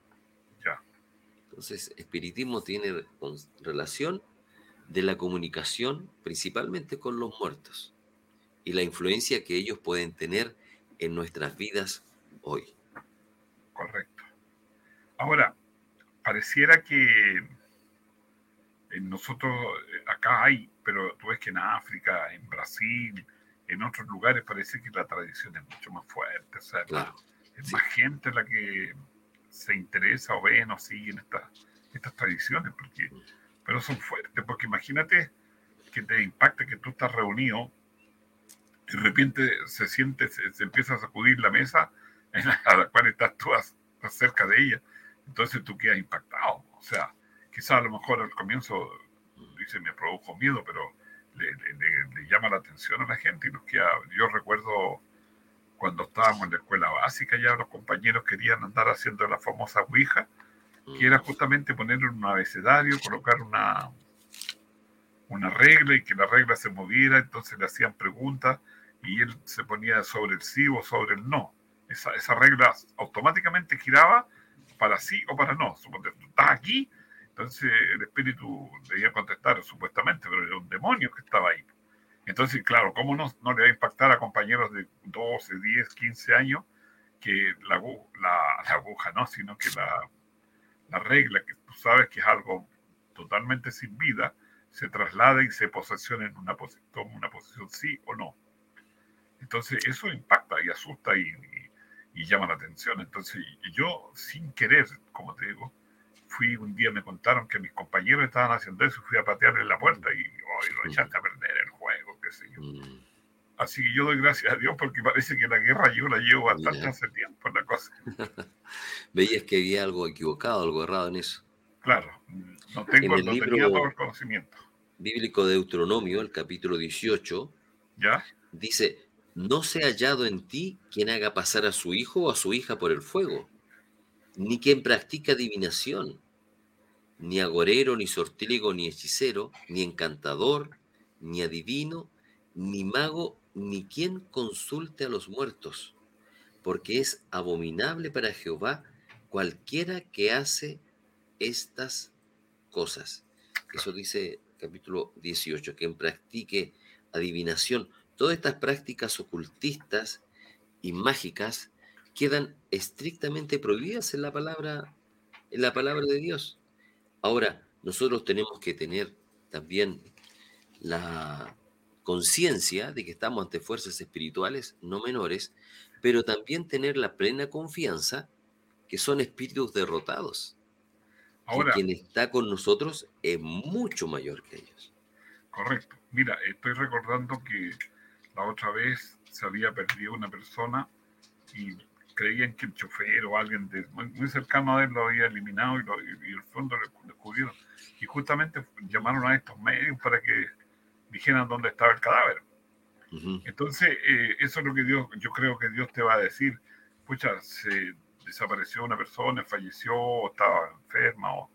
Entonces, espiritismo tiene relación de la comunicación principalmente con los muertos y la influencia que ellos pueden tener en nuestras vidas hoy. Correcto. Ahora, pareciera que nosotros eh, acá hay, pero tú ves que en África, en Brasil, en otros lugares parece que la tradición es mucho más fuerte, o sea, es más gente la que se interesa o ve o sigue estas, estas tradiciones, porque, pero son fuertes, porque imagínate que te impacta que tú estás reunido y de repente se siente, se, empieza a sacudir la mesa en la, a la cual estás tú estás cerca de ella, entonces tú quedas impactado, o sea, quizás a lo mejor al comienzo, dice, me produjo miedo, pero le, llama la atención a la gente. Y nos queda, yo recuerdo cuando estábamos en la escuela básica, ya los compañeros querían andar haciendo la famosa Ouija, que era justamente poner un abecedario, colocar una, una regla y que la regla se moviera, entonces le hacían preguntas y él se ponía sobre el sí o sobre el no. Esa, esa regla automáticamente giraba para sí o para no. Suponte, tú estás aquí, entonces el espíritu debía contestar supuestamente, pero era un demonio que estaba ahí. Entonces, claro, ¿cómo no, no le va a impactar a compañeros de 12, 10, 15 años que la, la, aguja, no, sino que la, la regla, que tú sabes que es algo totalmente sin vida, se traslada y se posesiona en una, toma una posición sí o no. Entonces eso impacta y asusta y, y, y, llama la atención. Entonces yo sin querer, como te digo, fui un día, me contaron que mis compañeros estaban haciendo eso, fui a patearle la puerta y hoy lo echaste a perder el juego, qué sé yo. Mm. Así que yo doy gracias a Dios porque parece que la guerra yo la llevo bastante hace tiempo, la cosa. Veías que había algo equivocado, algo errado en eso. Claro, no tengo el no tenía todo el conocimiento. Bíblico de Deuteronomio, el capítulo 18, ¿Ya? dice, no se ha hallado en ti quien haga pasar a su hijo o a su hija por el fuego ni quien practica adivinación, ni agorero, ni sortílego, ni hechicero, ni encantador, ni adivino, ni mago, ni quien consulte a los muertos, porque es abominable para Jehová cualquiera que hace estas cosas. Eso dice capítulo 18, quien practique adivinación. Todas estas prácticas ocultistas y mágicas quedan estrictamente prohibidas en la palabra, en la palabra de Dios. Ahora, nosotros tenemos que tener también la conciencia de que estamos ante fuerzas espirituales no menores, pero también tener la plena confianza que son espíritus derrotados. Ahora, quien está con nosotros es mucho mayor que ellos. Correcto. Mira, estoy recordando que la otra vez se había perdido una persona y creían que el chofer o alguien muy, cercano a él lo había eliminado y, lo, el fondo lo descubrieron. Y justamente llamaron a estos medios para que dijeran dónde estaba el cadáver. Entonces, eh, eso es lo que Dios, yo creo que Dios te va a decir. Pucha, se desapareció una persona, falleció, o estaba enferma, o,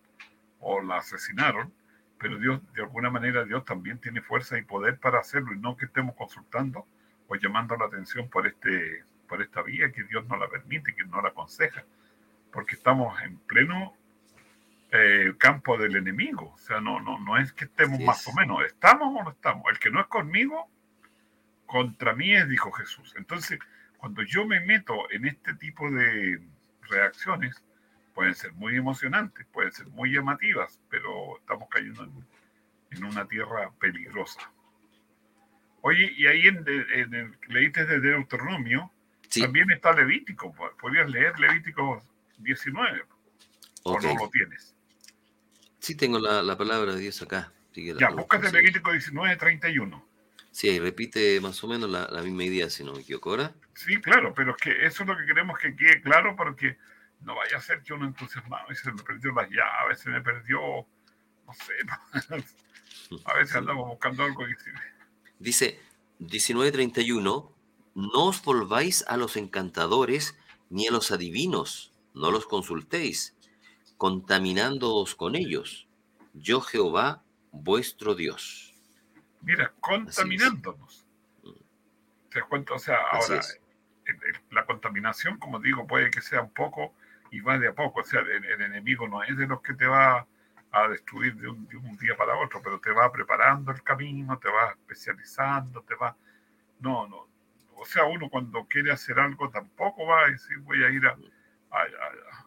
o la asesinaron, pero Dios, de alguna manera, Dios también tiene fuerza y poder para hacerlo, y no que estemos consultando o llamando la atención por este por esta vía que Dios no la permite, que no la aconseja, porque estamos en pleno eh, campo del enemigo. O sea, no, no, no es que estemos más o menos, estamos o no estamos. El que no es conmigo, contra mí es, dijo Jesús. Entonces, cuando yo me meto en este tipo de reacciones, pueden ser muy emocionantes, pueden ser muy llamativas, pero estamos cayendo en, en una tierra peligrosa. Oye, y ahí en, en el, leíste de Deuteronomio, también está Levítico, podrías leer Levítico 19, o no lo tienes. Sí, tengo la, palabra de Dios acá. ya, búscate Levítico 19, 31. Sí, repite más o menos la, misma idea, si no me equivoco, ¿ahora? Sí, claro, pero es que eso es lo que queremos que quede claro porque no vaya a ser que uno entusiasmado y se me perdió las llaves, se me perdió, no sé, a veces andamos buscando algo que... Dice 1931, no os volváis a los encantadores ni a los adivinos, no los consultéis, contaminándoos con ellos. Yo Jehová, vuestro Dios. Mira, contaminándonos. ¿Te das cuenta? O sea, ahora, la contaminación, como digo, puede que sea un poco y va de a poco. O sea, el, enemigo no es de los que te va a destruir de un, de un, día para otro, pero te va preparando el camino, te va especializando, te va... No, no, o sea, uno cuando quiere hacer algo tampoco va a decir voy a ir a,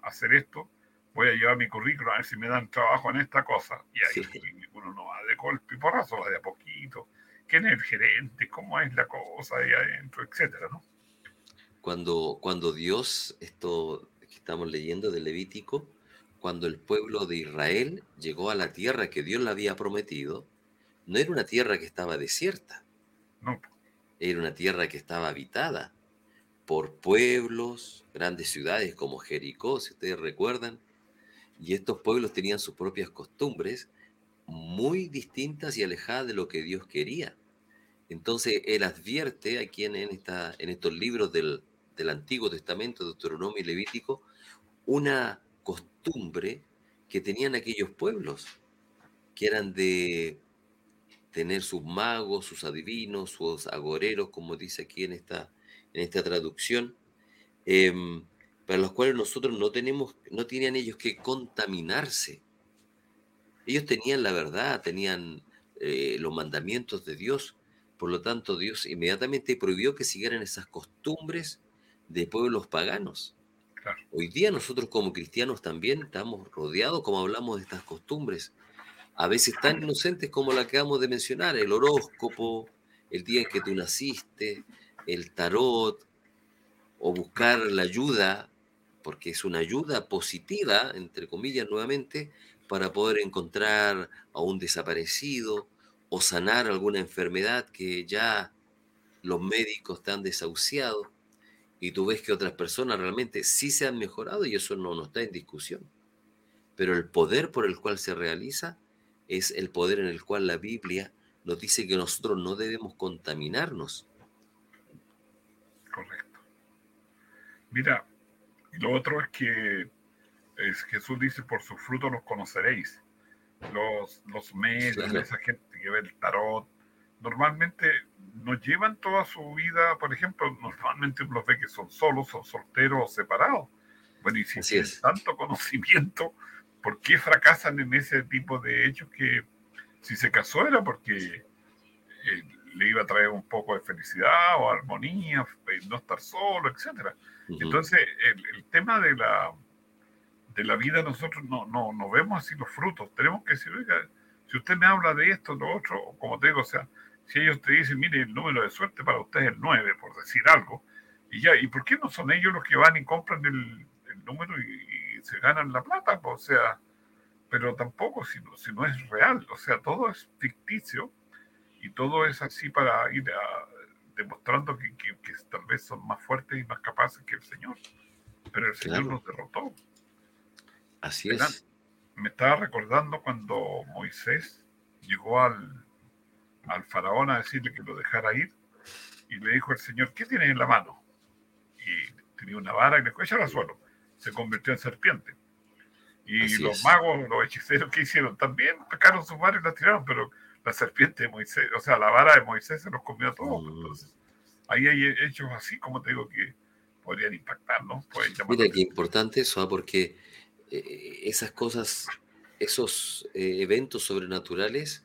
hacer esto, voy a llevar mi currículum a ver si me dan trabajo en esta cosa. Y ahí uno no va de golpe y porrazo, va de a poquito. ¿Quién es el gerente? ¿Cómo es la cosa ahí adentro? Etcétera, ¿no? Cuando, cuando Dios, esto que estamos leyendo de Levítico, cuando el pueblo de Israel llegó a la tierra que Dios le había prometido, no era una tierra que estaba desierta. No. Era una tierra que estaba habitada por pueblos, grandes ciudades como Jericó, si ustedes recuerdan, y estos pueblos tenían sus propias costumbres muy distintas y alejadas de lo que Dios quería. Entonces Él advierte aquí en, esta, en estos libros del, del Antiguo Testamento, Deuteronomio y Levítico, una costumbre que tenían aquellos pueblos, que eran de tener sus magos, sus adivinos, sus agoreros, como dice aquí en esta, en esta traducción, em, para los cuales nosotros no tenemos, no tenían ellos que contaminarse. Ellos tenían la verdad, tenían eh, los mandamientos de Dios, por lo tanto Dios inmediatamente prohibió que siguieran esas costumbres de pueblos paganos. Hoy día nosotros como cristianos también estamos rodeados, como hablamos de estas costumbres, a veces tan inocentes como la que acabamos de mencionar, el horóscopo, el día en que tú naciste, el tarot, o buscar la ayuda, porque es una ayuda positiva, entre comillas nuevamente, para poder encontrar a un desaparecido o sanar alguna enfermedad que ya los médicos te han desahuciado y tú ves que otras personas realmente sí se han mejorado y eso no, no está en discusión. Pero el poder por el cual se realiza es el poder en el cual la Biblia nos dice que nosotros no debemos contaminarnos. Correcto. Mira, lo otro es que es, Jesús dice, por sus frutos los conoceréis. Los, los medios, esa gente que ve el tarot, normalmente nos llevan toda su vida, por ejemplo, normalmente uno los ve que son solos, son solteros o separados. Bueno, y si tienen tanto conocimiento, ¿por qué fracasan en ese tipo de hechos que si se casó era porque eh, le iba a traer un poco de felicidad o armonía, eh, no estar solo, etcétera? Entonces, el, tema de la, de la vida, nosotros no, no, no vemos así los frutos. Tenemos que decir, oiga, si usted me habla de esto, lo otro, como te digo, o sea, si ellos te dicen, mire, el número de suerte para usted es el 9, por decir algo, y ya, ¿y por qué no son ellos los que van y compran el, número y, se ganan la plata? o sea, pero tampoco si no, si no es real, o sea, todo es ficticio y todo es así para ir demostrando que, tal vez son más fuertes y más capaces que el Señor, pero el Señor nos derrotó. Así es. Me estaba recordando cuando Moisés llegó al, al faraón a decirle que lo dejara ir y le dijo el Señor, ¿qué tienes en la mano? Y tenía una vara y le dijo, échala al suelo. Se convirtió en serpiente. Y los magos, los hechiceros que hicieron, también sacaron sus varas y la tiraron, pero la serpiente de Moisés, o sea, la vara de Moisés se los comió a todos. Mm. Entonces, ahí hay hechos así, como te digo, que podrían impactar, ¿no? Mira qué importante eso, ¿ah? porque eh, esas cosas, esos eh, eventos sobrenaturales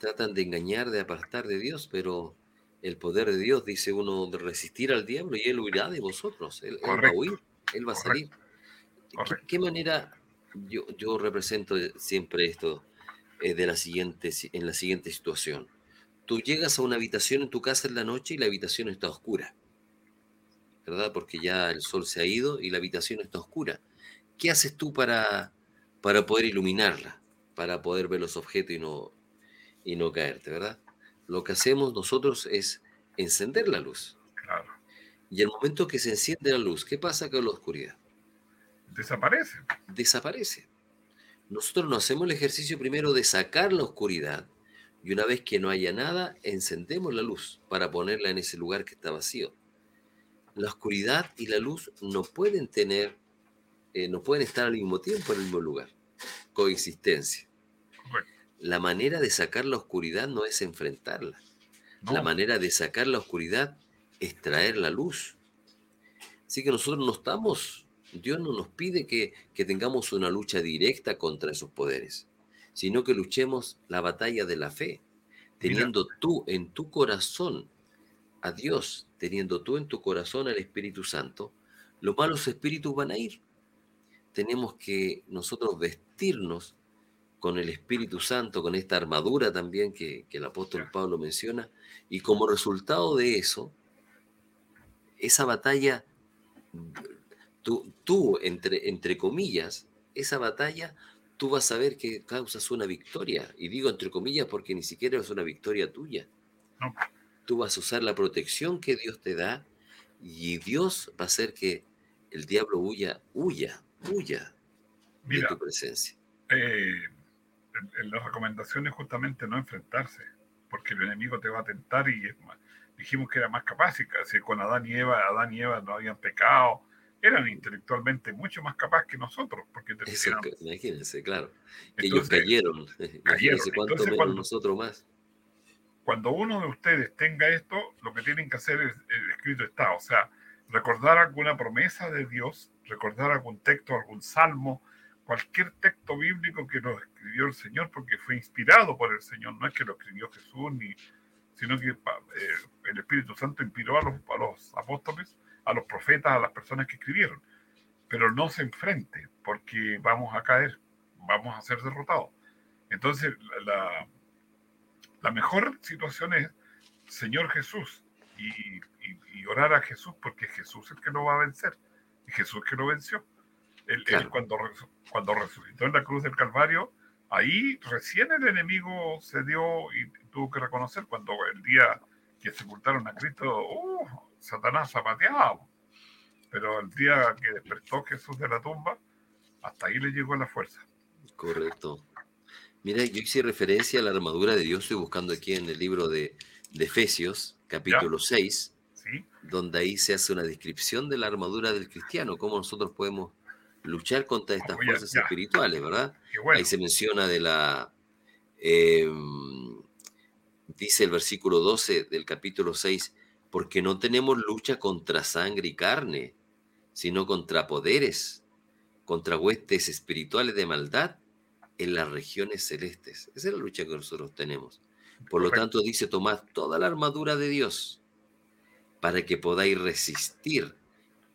tratan de engañar, de apartar de Dios, pero el poder de Dios, dice uno, de resistir al diablo y él huirá de vosotros. Él, va a huir, él va a salir. ¿Qué, ¿Qué, manera yo, yo represento siempre esto eh, de la siguiente, en la siguiente situación? Tú llegas a una habitación en tu casa en la noche y la habitación está oscura, ¿verdad? Porque ya el sol se ha ido y la habitación está oscura. ¿Qué haces tú para, para poder iluminarla? Para poder ver los objetos y no, y no caerte, ¿verdad? Lo que hacemos nosotros es encender la luz. Y el momento que se enciende la luz, ¿qué pasa con la oscuridad? Desaparece. Desaparece. Nosotros nos hacemos el ejercicio primero de sacar la oscuridad y una vez que no haya nada, encendemos la luz para ponerla en ese lugar que está vacío. La oscuridad y la luz no pueden tener, eh, no pueden estar al mismo tiempo en el mismo lugar. Coexistencia la manera de sacar la oscuridad no es enfrentarla. La manera de sacar la oscuridad es traer la luz. Así que nosotros no estamos, Dios no nos pide que, tengamos una lucha directa contra esos poderes, sino que luchemos la batalla de la fe, teniendo tú en tu corazón a Dios, teniendo tú en tu corazón al Espíritu Santo, los malos espíritus van a ir. Tenemos que nosotros vestirnos con el Espíritu Santo, con esta armadura también que, el apóstol Pablo menciona, y como resultado de eso, esa batalla, tú, tú entre, entre comillas, esa batalla, tú vas a ver que causas una victoria, y digo entre comillas porque ni siquiera es una victoria tuya. Tú vas a usar la protección que Dios te da, y Dios va a hacer que el diablo huya, huya, huya de tu presencia. Eh en las recomendaciones justamente no enfrentarse, porque el enemigo te va a tentar y dijimos que era más capaz, y con Adán y Eva, Adán y Eva no habían pecado, eran intelectualmente mucho más capaces que nosotros, porque imagínense, claro, que ellos cayeron, imagínense cuánto menos nosotros más. Cuando uno de ustedes tenga esto, lo que tienen que hacer es, el escrito está, o sea, recordar alguna promesa de Dios, recordar algún texto, algún salmo, cualquier texto bíblico que lo escribió el Señor, porque fue inspirado por el Señor, no es que lo escribió Jesús, ni, sino que eh, el Espíritu Santo inspiró a los, a los apóstoles, a los profetas, a las personas que escribieron. Pero no se enfrente, porque vamos a caer, vamos a ser derrotados. Entonces, la, la mejor situación es Señor Jesús y, y, orar a Jesús, porque Jesús es el que lo va a vencer, y Jesús que lo venció. Él, cuando, cuando resucitó en la cruz del Calvario, ahí recién el enemigo se dio y tuvo que reconocer cuando el día que sepultaron a Cristo, uh, Satanás zapateaba. Pero el día que despertó Jesús de la tumba, hasta ahí le llegó la fuerza. Correcto. Mira, yo hice referencia a la armadura de Dios, estoy buscando aquí en el libro de, Efesios, capítulo 6, donde ahí se hace una descripción de la armadura del cristiano, cómo nosotros podemos luchar contra estas fuerzas ya. espirituales, ¿verdad? Bueno. Ahí se menciona de la... eh, dice el versículo 12 del capítulo 6, porque no tenemos lucha contra sangre y carne, sino contra poderes, contra huestes espirituales de maldad en las regiones celestes. Esa es la lucha que nosotros tenemos. Por lo tanto, dice, tomad toda la armadura de Dios para que podáis resistir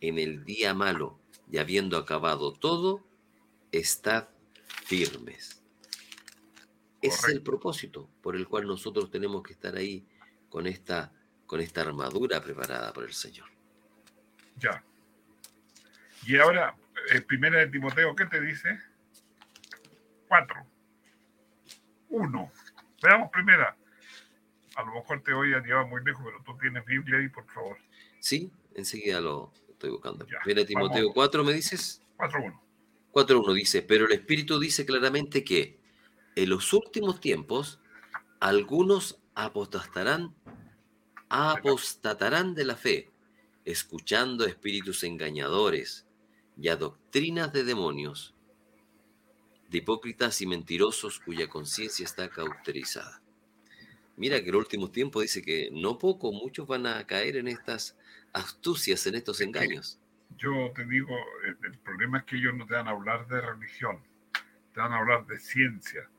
en el día malo y habiendo acabado todo, estad firmes. Ese es el propósito por el cual nosotros tenemos que estar ahí con esta, con esta armadura preparada por el Señor. Ya. Y ahora, eh, primera de Timoteo, ¿qué te dice? Cuatro. Uno. Veamos primera. A lo mejor te voy a llevar muy lejos, pero tú tienes Biblia ahí, por favor. Sí, enseguida lo estoy buscando. Ya, Viene Timoteo vamos. 4, ¿me dices? Cuatro, uno. 4.1 dice, pero el Espíritu dice claramente que en los últimos tiempos algunos apostatarán, apostatarán de la fe, escuchando espíritus engañadores y a doctrinas de demonios, de hipócritas y mentirosos cuya conciencia está cauterizada. Mira que en los últimos tiempos dice que no poco, muchos van a caer en estas astucias, en estos engaños. Yo te digo, el, problema es que ellos no te van a hablar de religión, te van a hablar de ciencia,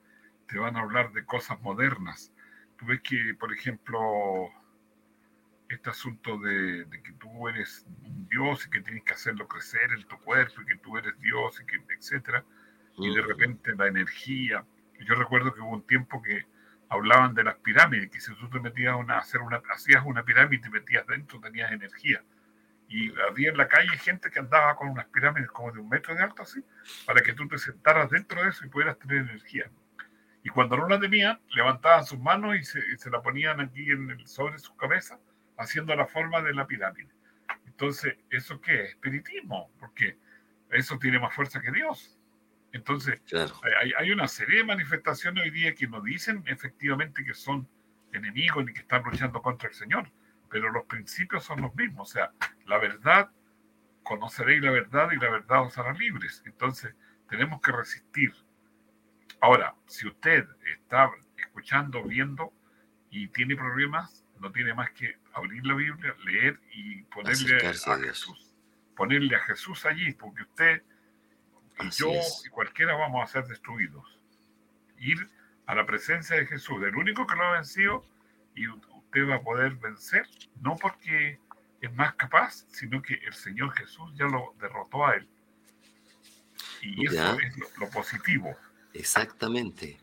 te van a hablar de cosas modernas. Tú ves que, por ejemplo, este asunto de, de que tú eres un Dios y que tienes que hacerlo crecer en tu cuerpo y que tú eres Dios y que etcétera, y de repente la energía. Yo recuerdo que hubo un tiempo que hablaban de las pirámides, que si tú te metías una, hacer una, hacías una pirámide y te metías dentro, tenías energía. Y había en la calle gente que andaba con unas pirámides como de un metro de alto así, para que tú te sentaras dentro de eso y pudieras tener energía. Y cuando no la tenían, levantaban sus manos y se, y se la ponían aquí en el, sobre su cabeza, haciendo la forma de la pirámide. Entonces, ¿eso qué es? Espiritismo, porque eso tiene más fuerza que Dios. Entonces, claro. hay, hay una serie de manifestaciones hoy día que no dicen efectivamente que son enemigos ni que están luchando contra el Señor, pero los principios son los mismos. O sea, la verdad, conoceréis la verdad y la verdad os hará libres. Entonces, tenemos que resistir. Ahora, si usted está escuchando, viendo y tiene problemas, no tiene más que abrir la Biblia, leer y ponerle Acercarse a a. Jesús. Ponerle a Jesús allí, porque usted y Así yo es. y cualquiera vamos a ser destruidos. Ir a la presencia de Jesús, el único que lo ha vencido, y usted va a poder vencer, no porque es más capaz, sino que el Señor Jesús ya lo derrotó a él. Y eso Ya. es lo, lo positivo. Exactamente.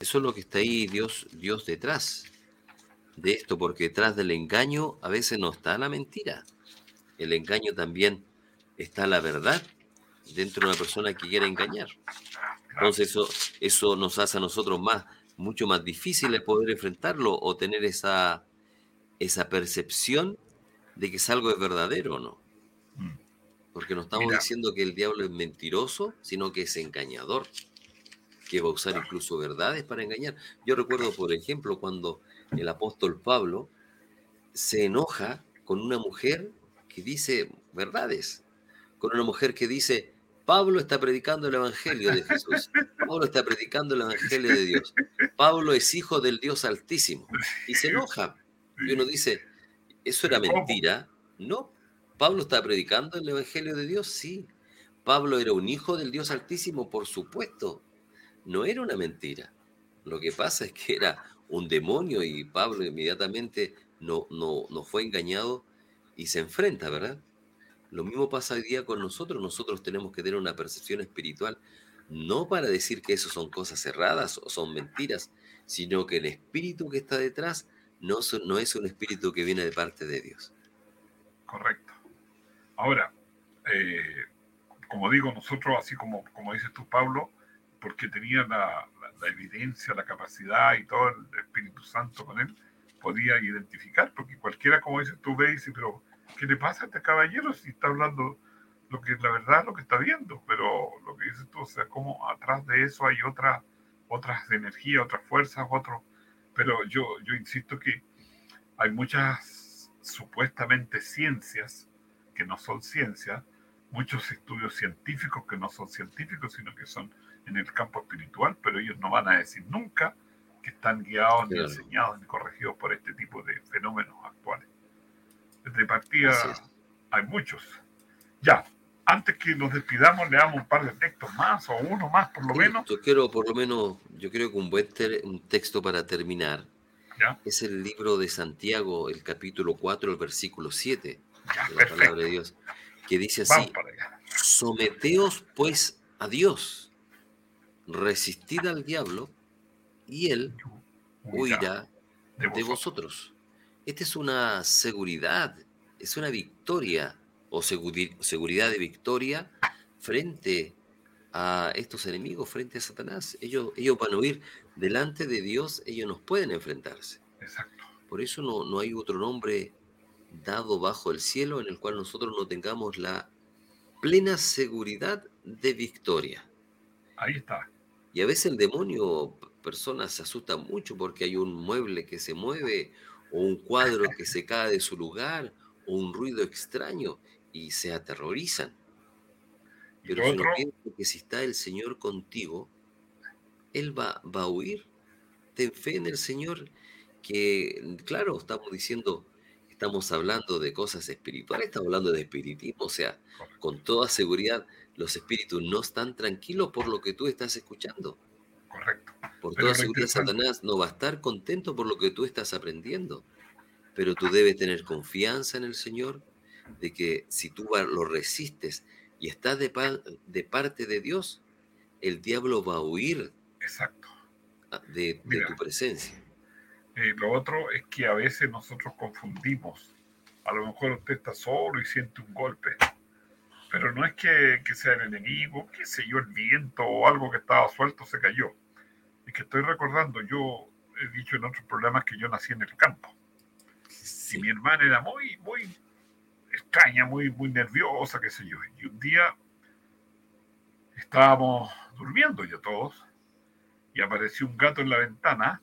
Eso es lo que está ahí Dios, Dios detrás de esto, porque detrás del engaño a veces no está la mentira. El engaño también está la verdad dentro de una persona que quiere engañar. Entonces eso, eso nos hace a nosotros más, mucho más difícil poder enfrentarlo o tener esa, esa percepción de que es algo es verdadero o no. Mm. Porque no estamos Mira. diciendo que el diablo es mentiroso, sino que es engañador, que va a usar incluso verdades para engañar. Yo recuerdo, por ejemplo, cuando el apóstol Pablo se enoja con una mujer que dice verdades, con una mujer que dice, Pablo está predicando el Evangelio de Jesús, Pablo está predicando el Evangelio de Dios, Pablo es hijo del Dios Altísimo, y se enoja. Y uno dice, ¿eso era mentira? No, Pablo está predicando el Evangelio de Dios, sí. Pablo era un hijo del Dios Altísimo, por supuesto. No era una mentira. Lo que pasa es que era un demonio y Pablo inmediatamente no, no, no fue engañado y se enfrenta, ¿verdad? Lo mismo pasa hoy día con nosotros. Nosotros tenemos que tener una percepción espiritual, no para decir que eso son cosas cerradas o son mentiras, sino que el espíritu que está detrás no, no es un espíritu que viene de parte de Dios. Correcto. Ahora, eh, como digo, nosotros, así como, como dices tú, Pablo, porque tenía la, evidencia, la capacidad y todo el Espíritu Santo con él, podía identificar, porque cualquiera, como dices tú, ve pero ¿qué le pasa a este caballero si está hablando lo que la verdad, lo que está viendo? Pero lo que dices tú, o sea, como atrás de eso hay otra, otras energías, otras fuerzas, otros... Pero yo, yo insisto que hay muchas supuestamente ciencias que no son ciencias, muchos estudios científicos que no son científicos, sino que son en el campo espiritual, pero ellos no van a decir nunca que están guiados, ni enseñados, ni corregidos por este tipo de fenómenos actuales. Desde partida hay muchos. Ya, antes que nos despidamos, le damos un par de textos más o uno más por lo menos. Yo quiero, por lo menos, yo creo que un buen un texto para terminar es el libro de Santiago, el capítulo 4, el versículo 7 de la palabra de Dios, que dice así: Someteos pues a Dios, resistid al diablo y él huirá de vosotros. Esta es una seguridad, es una victoria o seguridad de victoria frente a estos enemigos, frente a Satanás. Ellos, ellos van a huir delante de Dios, ellos nos pueden enfrentarse. Exacto. Por eso no, no hay otro nombre dado bajo el cielo en el cual nosotros no tengamos la plena seguridad de victoria. Ahí está. Y a veces el demonio, personas se asustan mucho porque hay un mueble que se mueve o un cuadro que se cae de su lugar o un ruido extraño y se aterrorizan. Pero si que si está el Señor contigo, Él va, va a huir. Ten fe en el Señor, que claro, estamos diciendo, estamos hablando de cosas espirituales, estamos hablando de espiritismo, o sea, con toda seguridad, los espíritus no están tranquilos por lo que tú estás escuchando. Correcto. Por toda seguridad, Satanás no va a estar contento por lo que tú estás aprendiendo, pero tú debes tener confianza en el Señor de que si tú lo resistes y estás de, de parte de Dios, el diablo va a huir Exacto. De, tu presencia. Eh, lo otro es que a veces nosotros confundimos. A lo mejor usted está solo y siente un golpe, pero no es que, que sea el enemigo, qué sé yo, el viento o algo que estaba suelto se cayó. Y que estoy recordando, yo he dicho en otros programas que yo nací en el campo. Y mi hermana era muy, muy extraña, muy, muy nerviosa, qué sé yo. Y un día estábamos durmiendo ya todos y apareció un gato en la ventana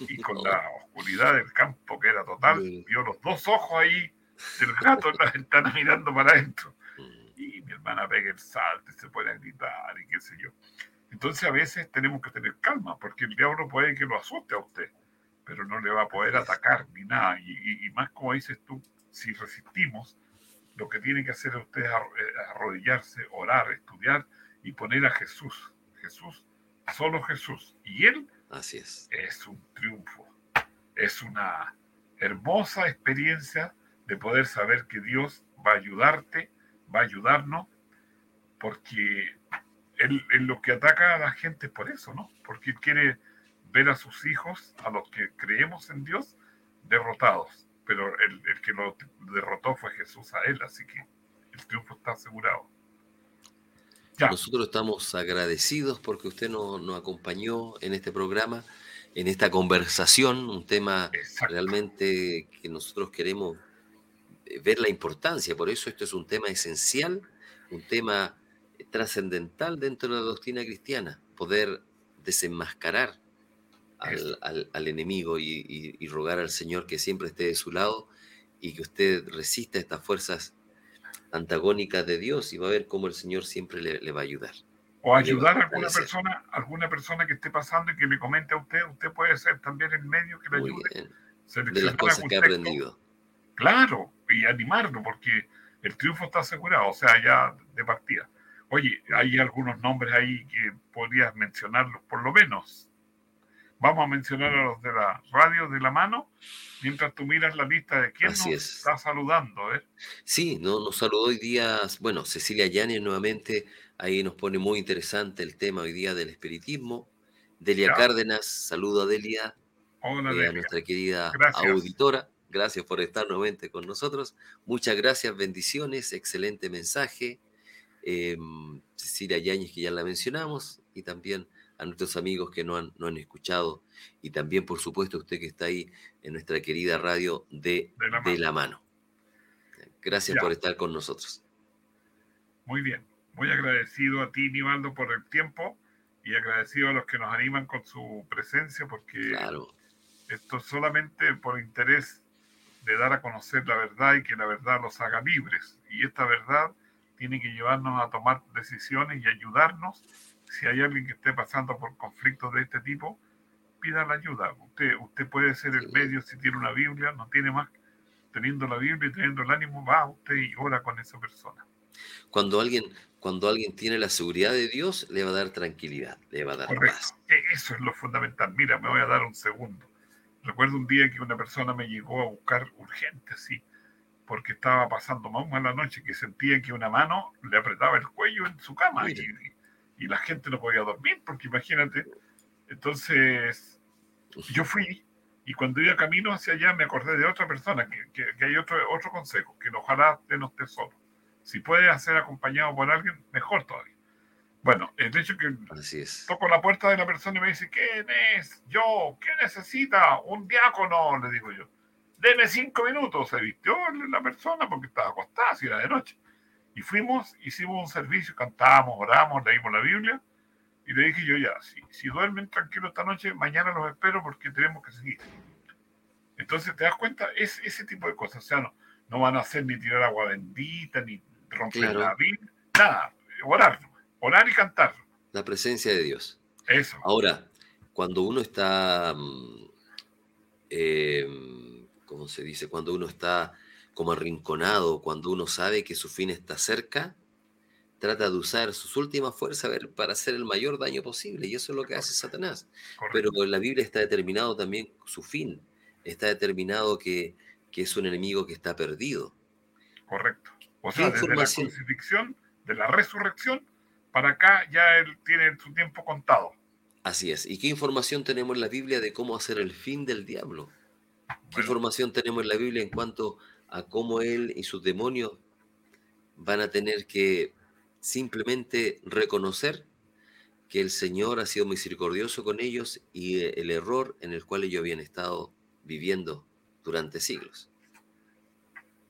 y con la oscuridad del campo que era total, vio los dos ojos ahí del gato en la ventana mirando para adentro. Mm. Y mi hermana pega el salto y se pone a gritar y qué sé yo. Entonces a veces tenemos que tener calma porque el diablo puede que lo asuste a usted, pero no le va a poder atacar ni nada. Y, y más como dices tú, si resistimos, lo que tiene que hacer usted es eh, arrodillarse, orar, estudiar y poner a Jesús. Jesús, solo Jesús. Y Él Así es. es un triunfo. Es una hermosa experiencia de poder saber que Dios va a ayudarte, va a ayudarnos, porque Él, él lo que ataca a la gente es por eso, ¿no? Porque quiere ver a sus hijos, a los que creemos en Dios, derrotados pero el, que lo derrotó fue Jesús a él, así que el triunfo está asegurado. Nosotros estamos agradecidos porque usted nos, acompañó en este programa, en esta conversación, un tema realmente que nosotros queremos eh, ver la importancia, por eso esto es un tema esencial, un tema trascendental dentro de la doctrina cristiana, poder desenmascarar al, enemigo y, rogar al Señor que siempre esté de su lado y que usted resista estas fuerzas antagónicas de Dios y va a ver cómo el Señor siempre le, va a ayudar. O ayudar a, alguna persona, alguna persona que esté pasando y que le comente a usted, usted puede ser también el medio que le ayude. De las cosas que ha aprendido. Claro, y animarlo, porque el triunfo está asegurado, o sea, ya de partida. Oye, hay algunos nombres ahí que podrías mencionarlos, por lo menos. Vamos a mencionar a los de la radio de la mano, mientras tú miras la lista de quién nos está saludando. ¿eh? Sí, no, nos saludó hoy día, bueno, Cecilia Yáñez nuevamente, ahí nos pone muy interesante el tema hoy día del espiritismo. Delia Cárdenas, saludo a Delia, Hola, eh, a nuestra querida auditora. Gracias por estar nuevamente con nosotros. Muchas gracias, bendiciones, excelente mensaje. Em, Cecilia Yáñez, que ya la mencionamos, y también a nuestros amigos que no han, no han escuchado y también, por supuesto, usted que está ahí en nuestra querida radio de, de, la, mano. Gracias por estar con nosotros. Muy bien, muy agradecido a ti, Nivaldo, por el tiempo y agradecido a los que nos animan con su presencia, porque esto es solamente por interés de dar a conocer la verdad y que la verdad los haga libres. Y esta verdad tiene que llevarnos a tomar decisiones y ayudarnos. Si hay alguien que esté pasando por conflictos de este tipo, pida la ayuda. Usted, usted puede ser el medio si tiene una Biblia, no tiene más. Teniendo la Biblia y teniendo el ánimo, va usted y ora con esa persona. Cuando alguien, cuando alguien tiene la seguridad de Dios, le va a dar tranquilidad, le va a dar paz. E, eso es lo fundamental. Mira, me voy a dar un segundo. Recuerdo un día que una persona me llegó a buscar urgente, así, porque estaba pasando más mala noche, que sentía que una mano le apretaba el cuello en su cama y, y, la gente no podía dormir, porque imagínate. Entonces, yo fui y cuando iba camino hacia allá me acordé de otra persona, que, que, hay otro, otro consejo, que ojalá usted no esté solo. Si puede hacer acompañado por alguien, mejor todavía. Bueno, el hecho que toco la puerta de la persona y me dice, ¿quién es? Yo, ¿qué necesita? Un diácono, le digo yo. Deme cinco minutos. Se vistió la persona porque estaba acostada, si era de noche. Y fuimos, hicimos un servicio, cantamos, oramos, leímos la Biblia. Y le dije yo ya, si, si duermen tranquilo esta noche, mañana los espero porque tenemos que seguir. Entonces, ¿te das cuenta? Es ese tipo de cosas. O sea, no, no van a hacer ni tirar agua bendita, ni romper la Biblia, nada, orar, orar y cantar. La presencia de Dios. Eso. Ahora, cuando uno está, mm, ¿cómo se dice? Cuando uno está como arrinconado, cuando uno sabe que su fin está cerca, trata de usar sus últimas fuerzas para hacer el mayor daño posible. Y eso es lo que hace Satanás. Pero en la Biblia está determinado también su fin. Está determinado que, que es un enemigo que está perdido. Correcto. O sea, desde la crucifixión, de la resurrección, para acá ya él tiene su tiempo contado. Así es. ¿Y qué información tenemos en la Biblia de cómo hacer el fin del diablo? ¿Qué información tenemos en la Biblia en cuanto a cómo él y sus demonios van a tener que simplemente reconocer que el Señor ha sido misericordioso con ellos y el error en el cual ellos habían estado viviendo durante siglos?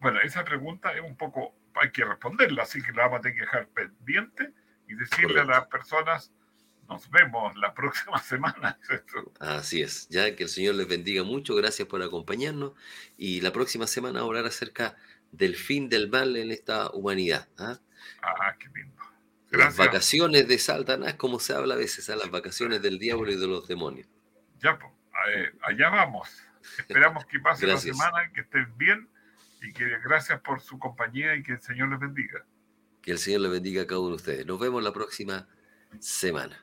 Bueno, esa pregunta es un poco hay que responderla, así que la vamos a tener que dejar pendiente y decirle a las personas, nos vemos la próxima semana. Así es, ya que el Señor les bendiga mucho, gracias por acompañarnos y la próxima semana hablar acerca del fin del mal en esta humanidad. ¿ah? ah qué lindo. Las vacaciones de Satanás, como se habla a veces, a ¿ah? las vacaciones del diablo y de los demonios. Ya, pues, allá vamos. Esperamos que pase la semana, que estén bien y que gracias por su compañía y que el Señor les bendiga. Que el Señor les bendiga a cada uno de ustedes. Nos vemos la próxima semana.